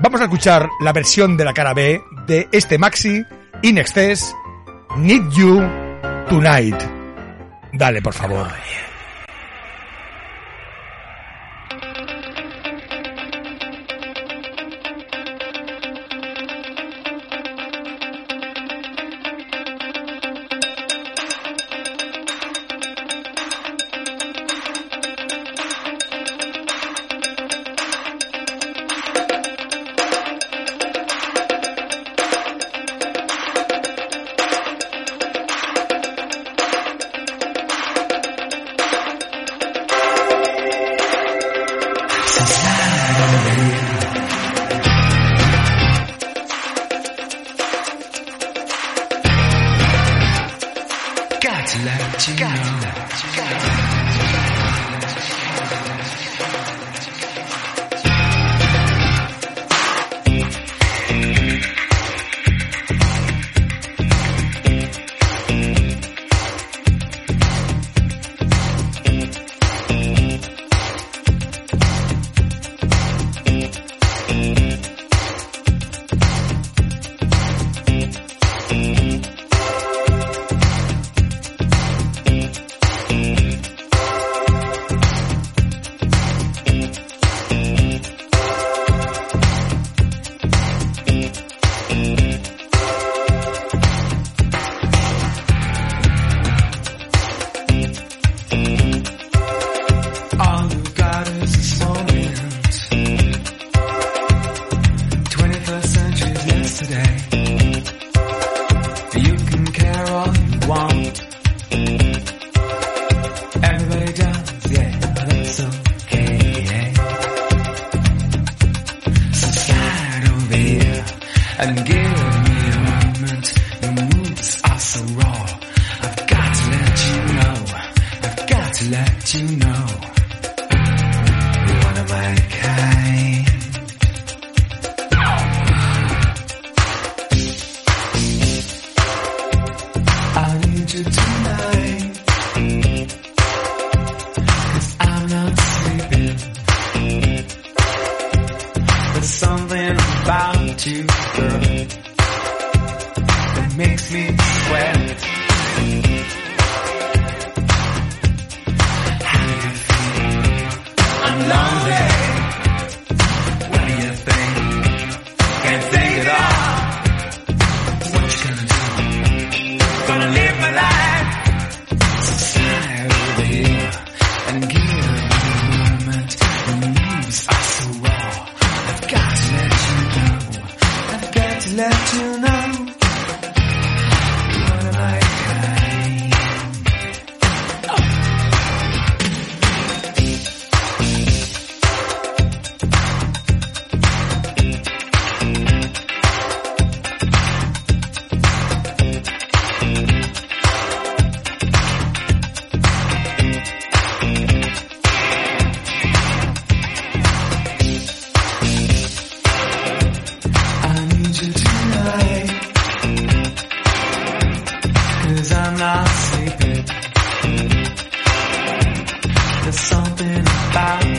Vamos a escuchar la versión de la cara B de este maxi In Excess Need You Tonight. Dale, por favor.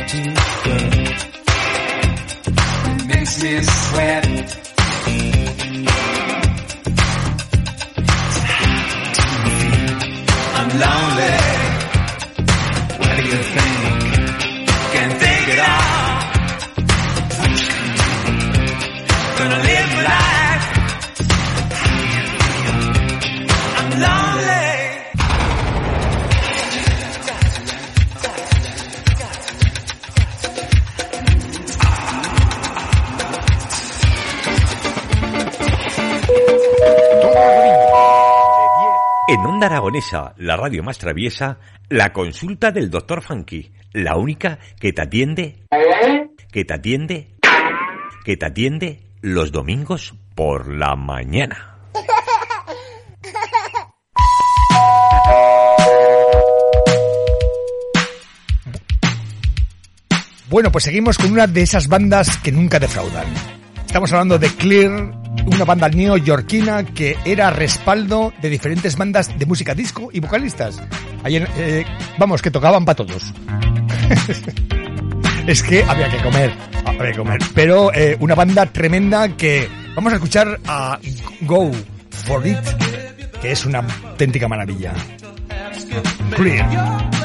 do it. It makes me sweat. aragonesa, la radio más traviesa, la consulta del doctor Funky, la única que te atiende, que te atiende, que te atiende los domingos por la mañana. Bueno, pues seguimos con una de esas bandas que nunca defraudan. Estamos hablando de Clear, una banda neoyorquina que era respaldo de diferentes bandas de música disco y vocalistas. Eh, vamos, que tocaban para todos. <laughs> es que había que comer, había que comer. Pero eh, una banda tremenda que vamos a escuchar a Go For It, que es una auténtica maravilla. Clear.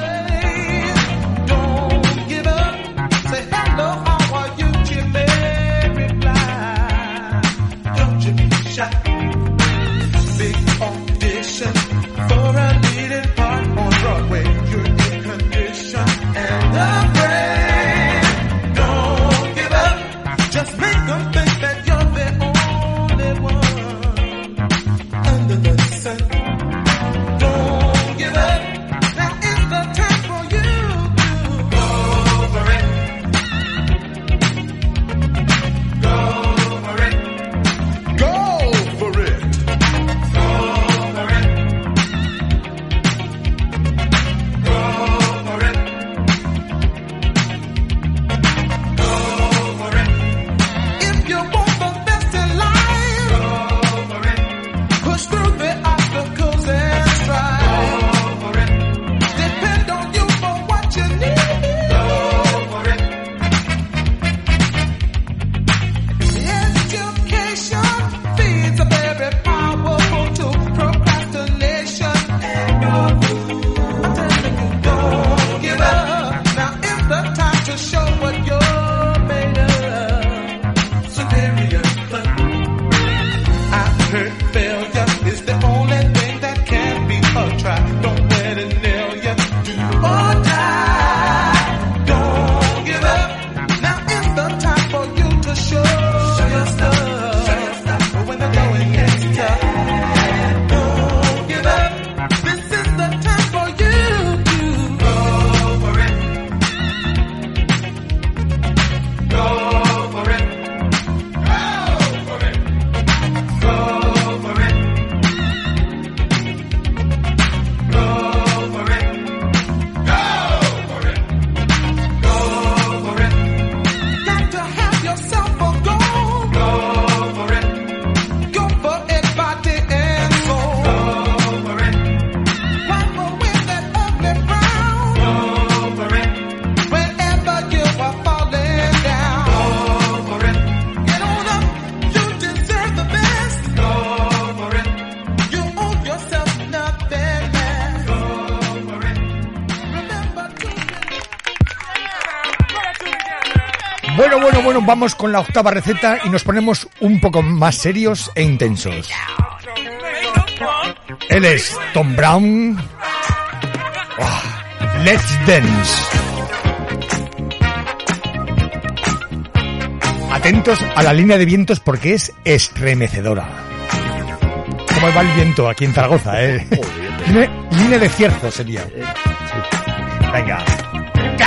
Vamos con la octava receta y nos ponemos un poco más serios e intensos. Él es Tom Brown. Ah, Let's dance. Atentos a la línea de vientos porque es estremecedora. ¿Cómo va el viento aquí en Zaragoza, eh? Línea- <laughs> línea de cierzo sería. Venga. The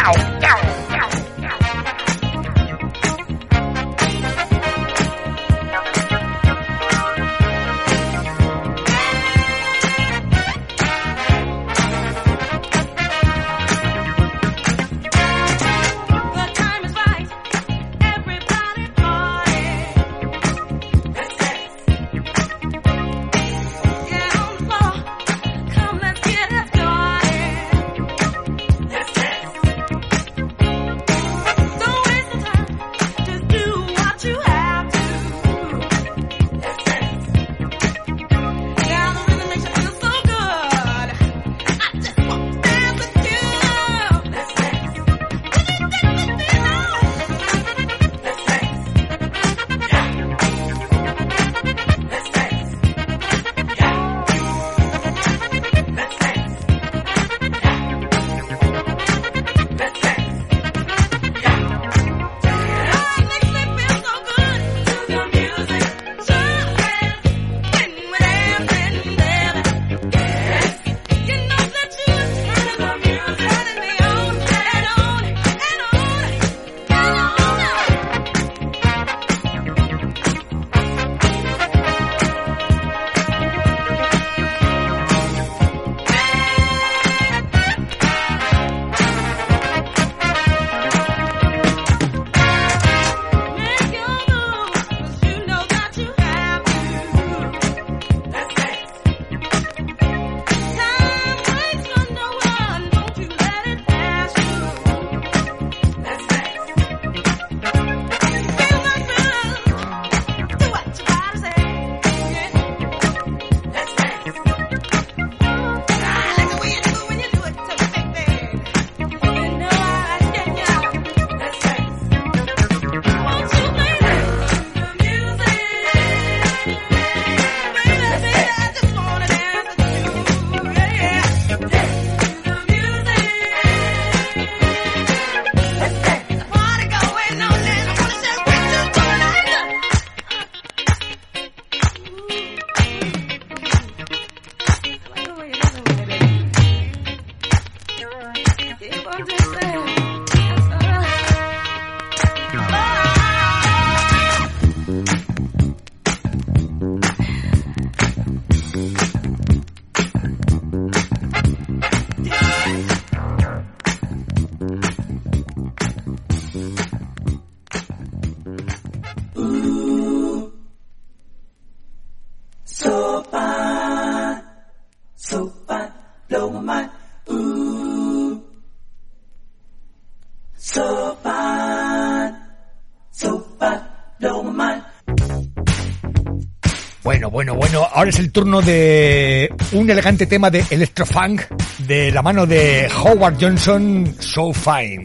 Bueno, bueno, bueno, ahora es el turno de un elegante tema de electrofunk de la mano de Howard Johnson, So Fine.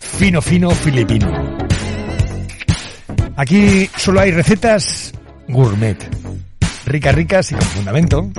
Fino, fino, filipino. Aquí solo hay recetas gourmet. Ricas, ricas y con fundamento.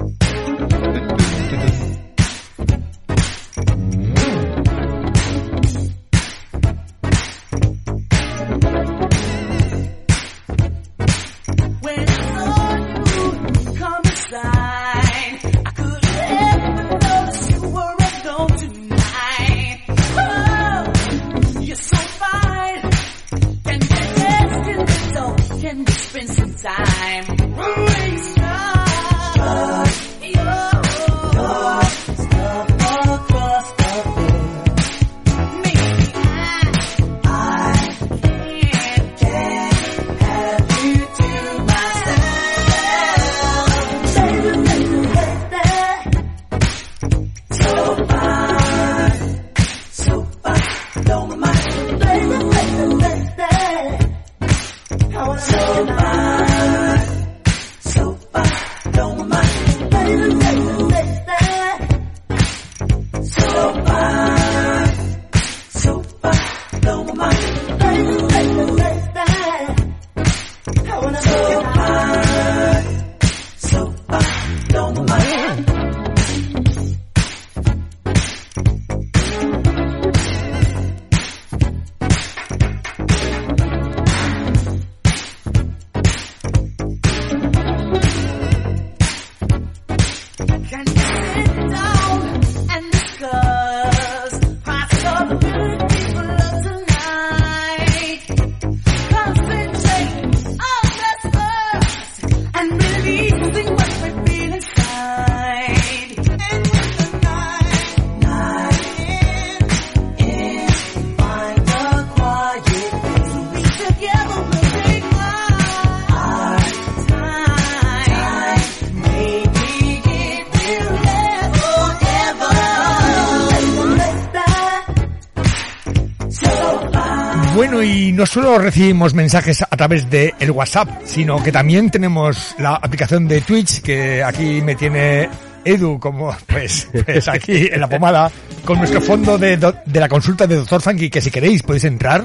No solo recibimos mensajes a través de el WhatsApp, sino que también tenemos la aplicación de Twitch, que aquí me tiene Edu como, pues, pues aquí en la pomada, con nuestro fondo de, de la consulta de Doctor Funky, que si queréis podéis entrar.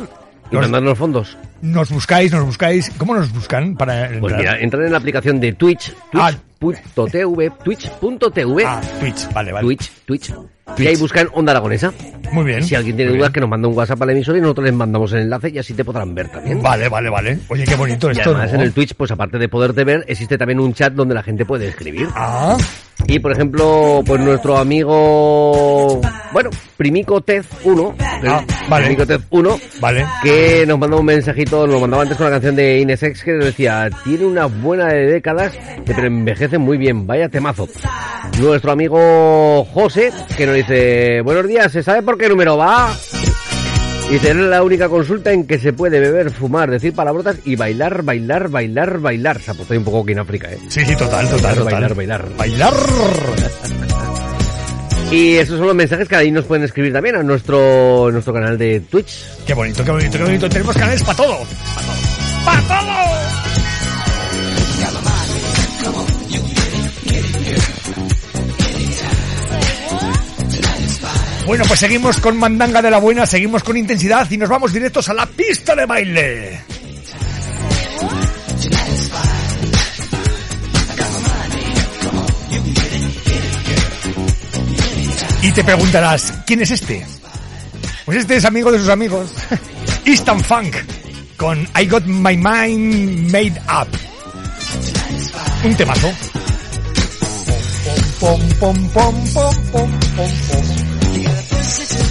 Y mandarnos fondos. Nos buscáis, nos buscáis. ¿Cómo nos buscan para entrar? Pues mira, entran en la aplicación de Twitch, twitch.tv, twitch.tv. Ah, Twitch, vale, vale. Twitch, Twitch. Y ahí buscan Onda Aragonesa. Muy bien. Si alguien tiene dudas, que nos manda un WhatsApp a la emisora y nosotros les mandamos el enlace y así te podrán ver también. Vale, vale, vale. Oye, qué bonito Y esto, además ¿no? en el Twitch, pues aparte de poderte ver, existe también un chat donde la gente puede escribir. Ah. Y por ejemplo, pues nuestro amigo, bueno, Primico Tez 1, Ah, vale. Primico Tez 1, Vale. que nos mandó un mensajito, nos lo mandaba antes con la canción de Inesex que nos decía, tiene una buena de décadas, pero envejece muy bien, vaya temazo. Nuestro amigo José, que nos dice, buenos días, ¿se sabe por qué número va? Dice, es la única consulta en que se puede beber, fumar, decir palabrotas y bailar, bailar, bailar, bailar. Se ahí un poco aquí en África, ¿eh? Sí, sí, total, total, Bailar, total. bailar, bailar. Bailar. <laughs> Y esos son los mensajes que ahí nos pueden escribir también a nuestro, nuestro canal de Twitch. Qué bonito, qué bonito, qué bonito. Tenemos canales para todo. ¡Para todo! Bueno, pues seguimos con Mandanga de la Buena, seguimos con intensidad y nos vamos directos a la pista de baile. Y te preguntarás, ¿quién es este? Pues este es amigo de sus amigos. <laughs> Instant Funk con I Got My Mind Made Up. Un temazo. Six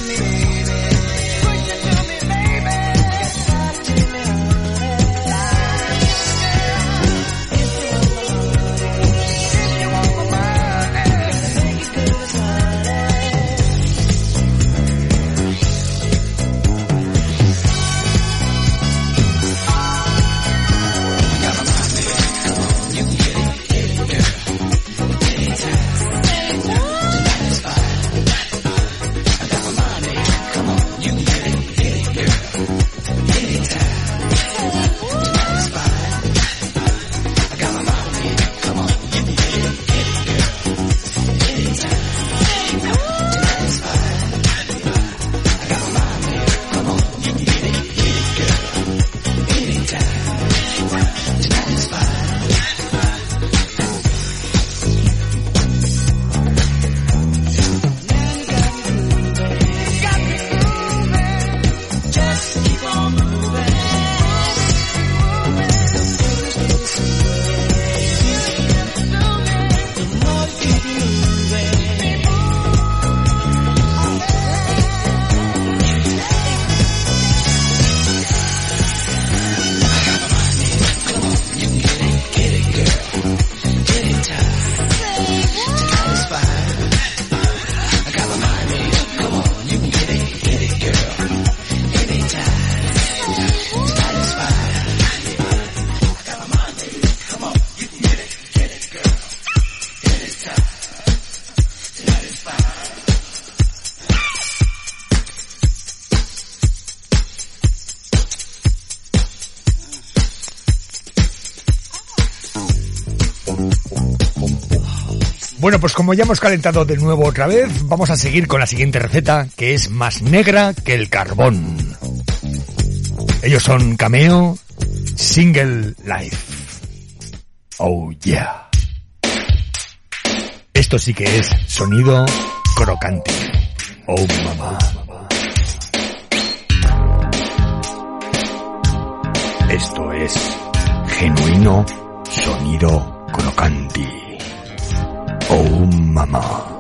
Bueno, pues como ya hemos calentado de nuevo otra vez, vamos a seguir con la siguiente receta, que es más negra que el carbón. Ellos son Cameo, Single Life. Oh yeah. Esto sí que es sonido crocante. Oh mamá. Esto es genuino sonido crocante. Oh mamá.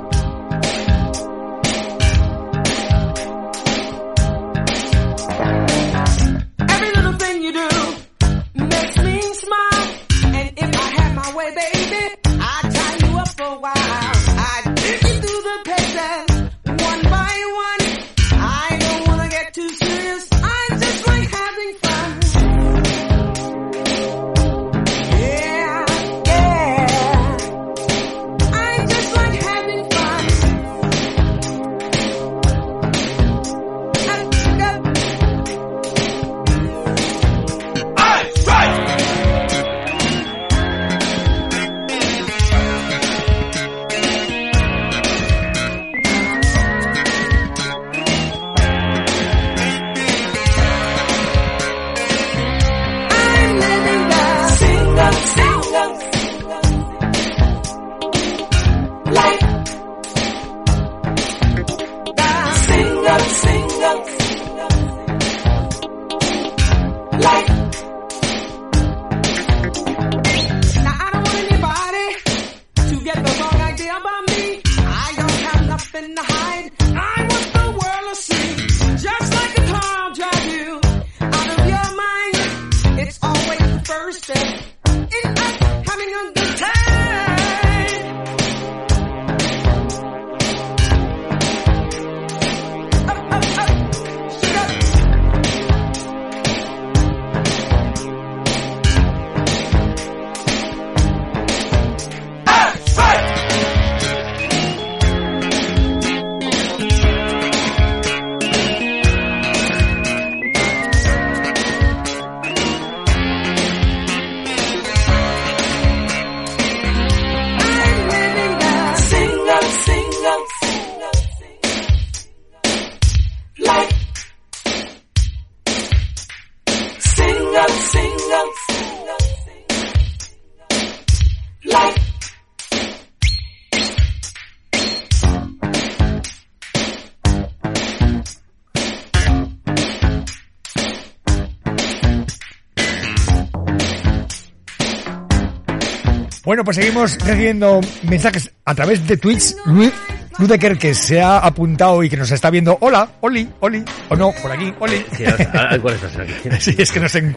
Bueno, pues seguimos recibiendo mensajes a través de Twitch. Lu- Ludeker, que se ha apuntado y que nos está viendo. Hola, Oli, Oli. O no, por aquí, Oli. Sí, ahora- ¿Cuál estás <laughs> aquí? Sí, es que no sé.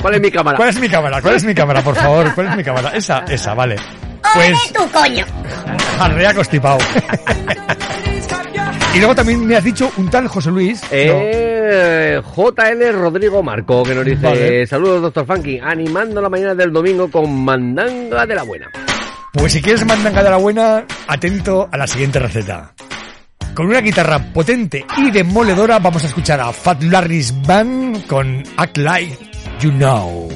¿Cuál es mi cámara? ¿Cuál es mi cámara? ¿Cuál es mi cámara, por favor? ¿Cuál es mi cámara? Esa, esa, vale. Pues, tu coño! arrea constipado. <laughs> y luego también me has dicho un tal José Luis. Eh, JL Rodrigo Marco, que nos dice, Vale. saludos doctor Funky, animando la mañana del domingo con mandanga de la buena. Pues si quieres mandanga de la buena, atento a la siguiente receta. Con una guitarra potente y demoledora vamos a escuchar a Fat Larry's Band con Act Like You Know.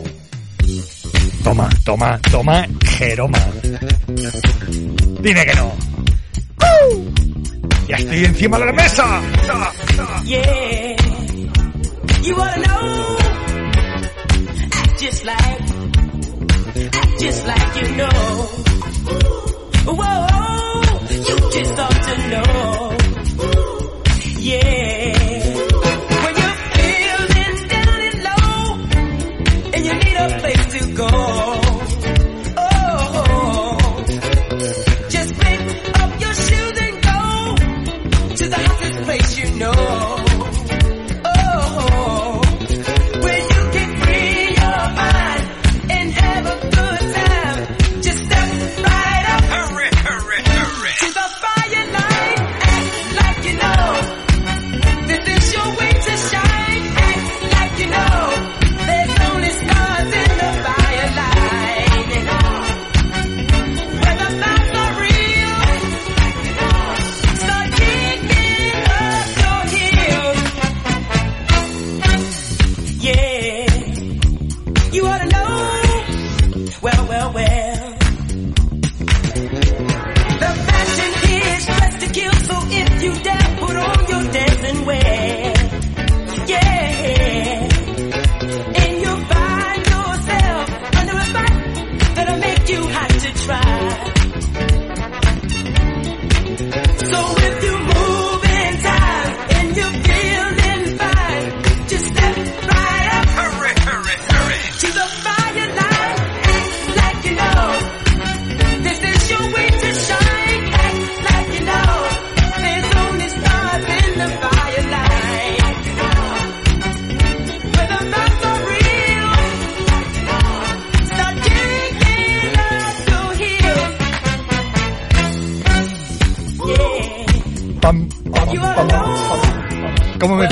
Toma, toma, toma, Jeroma. Dime que no. ¡Uh! Ya estoy encima de la mesa. Yeah. You wanna know? Act just like, act just like you know. Whoa, you just ought you ought to know. Well, well, well. The fashion is dressed to kill, so if you dare, put on your dancing wear. Yeah,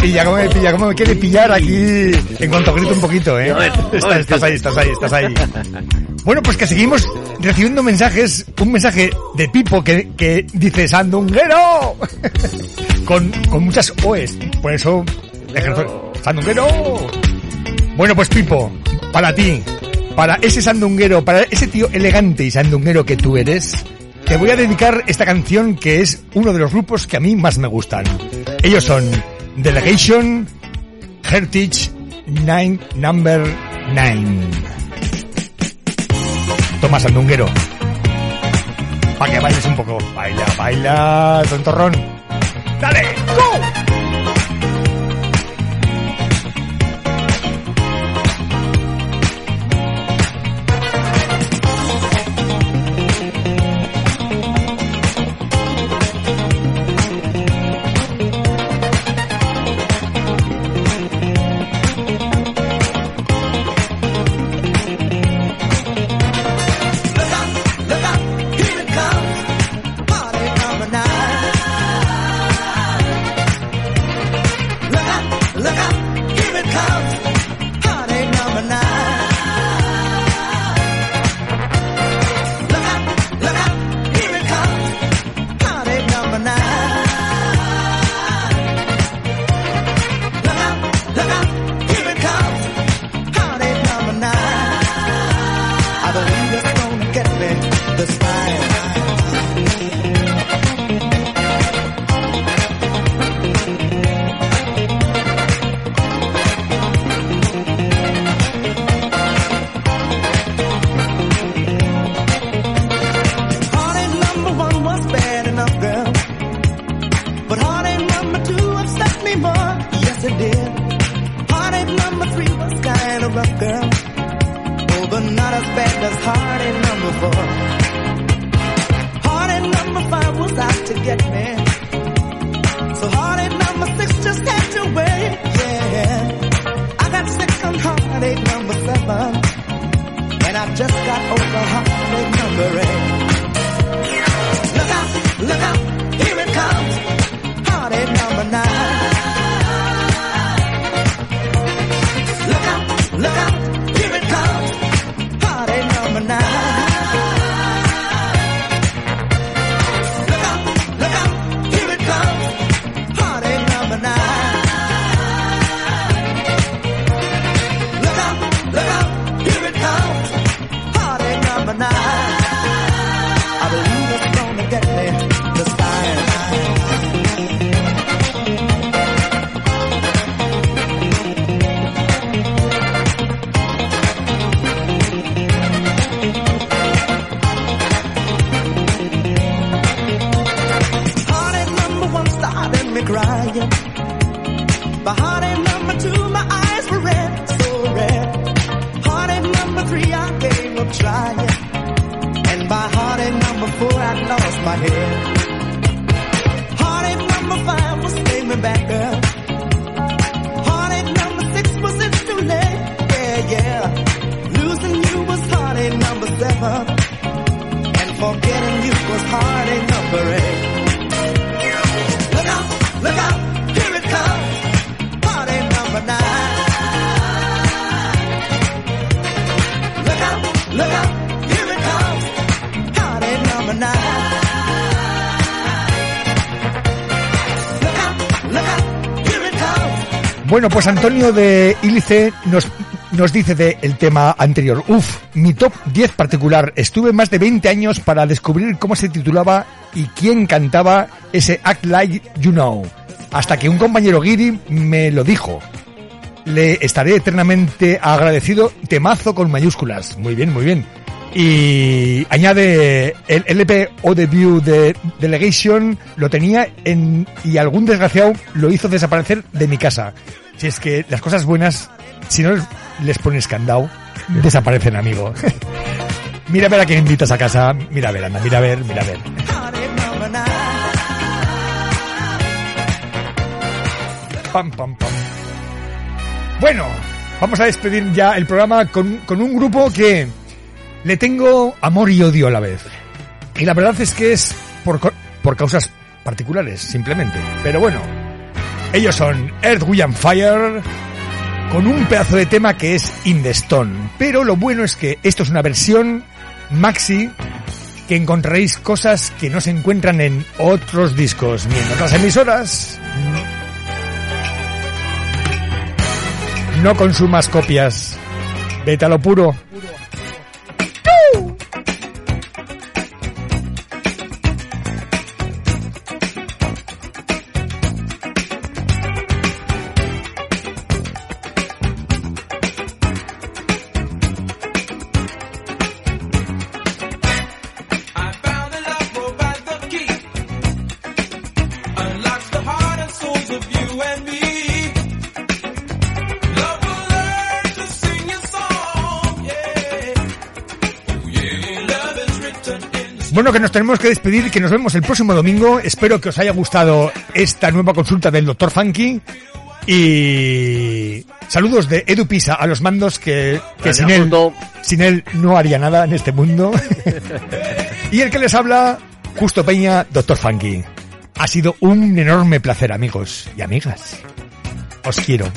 pilla? ¿Cómo me pilla? ¿Cómo me quiere pillar aquí? En cuanto grito un poquito, ¿eh? Estás, estás ahí, estás ahí, estás ahí. Bueno, pues que seguimos recibiendo mensajes. Un mensaje de Pipo que, que dice ¡Sandunguero! <laughs> con, con muchas OEs. Por eso... ¡Sandunguero! Bueno, pues Pipo, para ti, para ese sandunguero, para ese tío elegante y sandunguero que tú eres, te voy a dedicar esta canción que es uno de los grupos que a mí más me gustan. Ellos son Delegation, Heritage, Nine, Number Nine. Toma, sandunguero. Para que bailes un poco. Baila, baila, tontorrón. ¡Dale! ¡Go! Pues Antonio de Ílice nos, nos dice del tema anterior. Uf, mi top 10 particular. Estuve más de 20 años para descubrir cómo se titulaba y quién cantaba ese Act Like You Know. Hasta que un compañero Giri me lo dijo. Le estaré eternamente agradecido. Temazo con mayúsculas. Muy bien, muy bien. Y añade el LP O The View de Delegation lo tenía en y algún desgraciado lo hizo desaparecer de mi casa. Si es que las cosas buenas, si no les pones candado, desaparecen, amigo. <laughs> mira a ver a quién invitas a casa. Mira a ver, anda, mira a ver, mira a ver. Pam, pam, pam. Bueno, vamos a despedir ya el programa con, con un grupo que le tengo amor y odio a la vez. Y la verdad es que es por, por causas particulares, simplemente. Pero bueno, ellos son Earth, Wind Fire con un pedazo de tema que es In the Stone. Pero lo bueno es que esto es una versión maxi que encontraréis cosas que no se encuentran en otros discos ni en otras emisoras. No consumas copias. Vete a lo puro. Que despedir, que nos vemos el próximo domingo. Espero que os haya gustado esta nueva consulta del Dr. Funky. Y saludos de Edu Pisa a los mandos que, sin él, sin él no haría nada en este mundo. <laughs> y el que les habla, Justo Peña, Dr. Funky. Ha sido un enorme placer, amigos y amigas. Os quiero.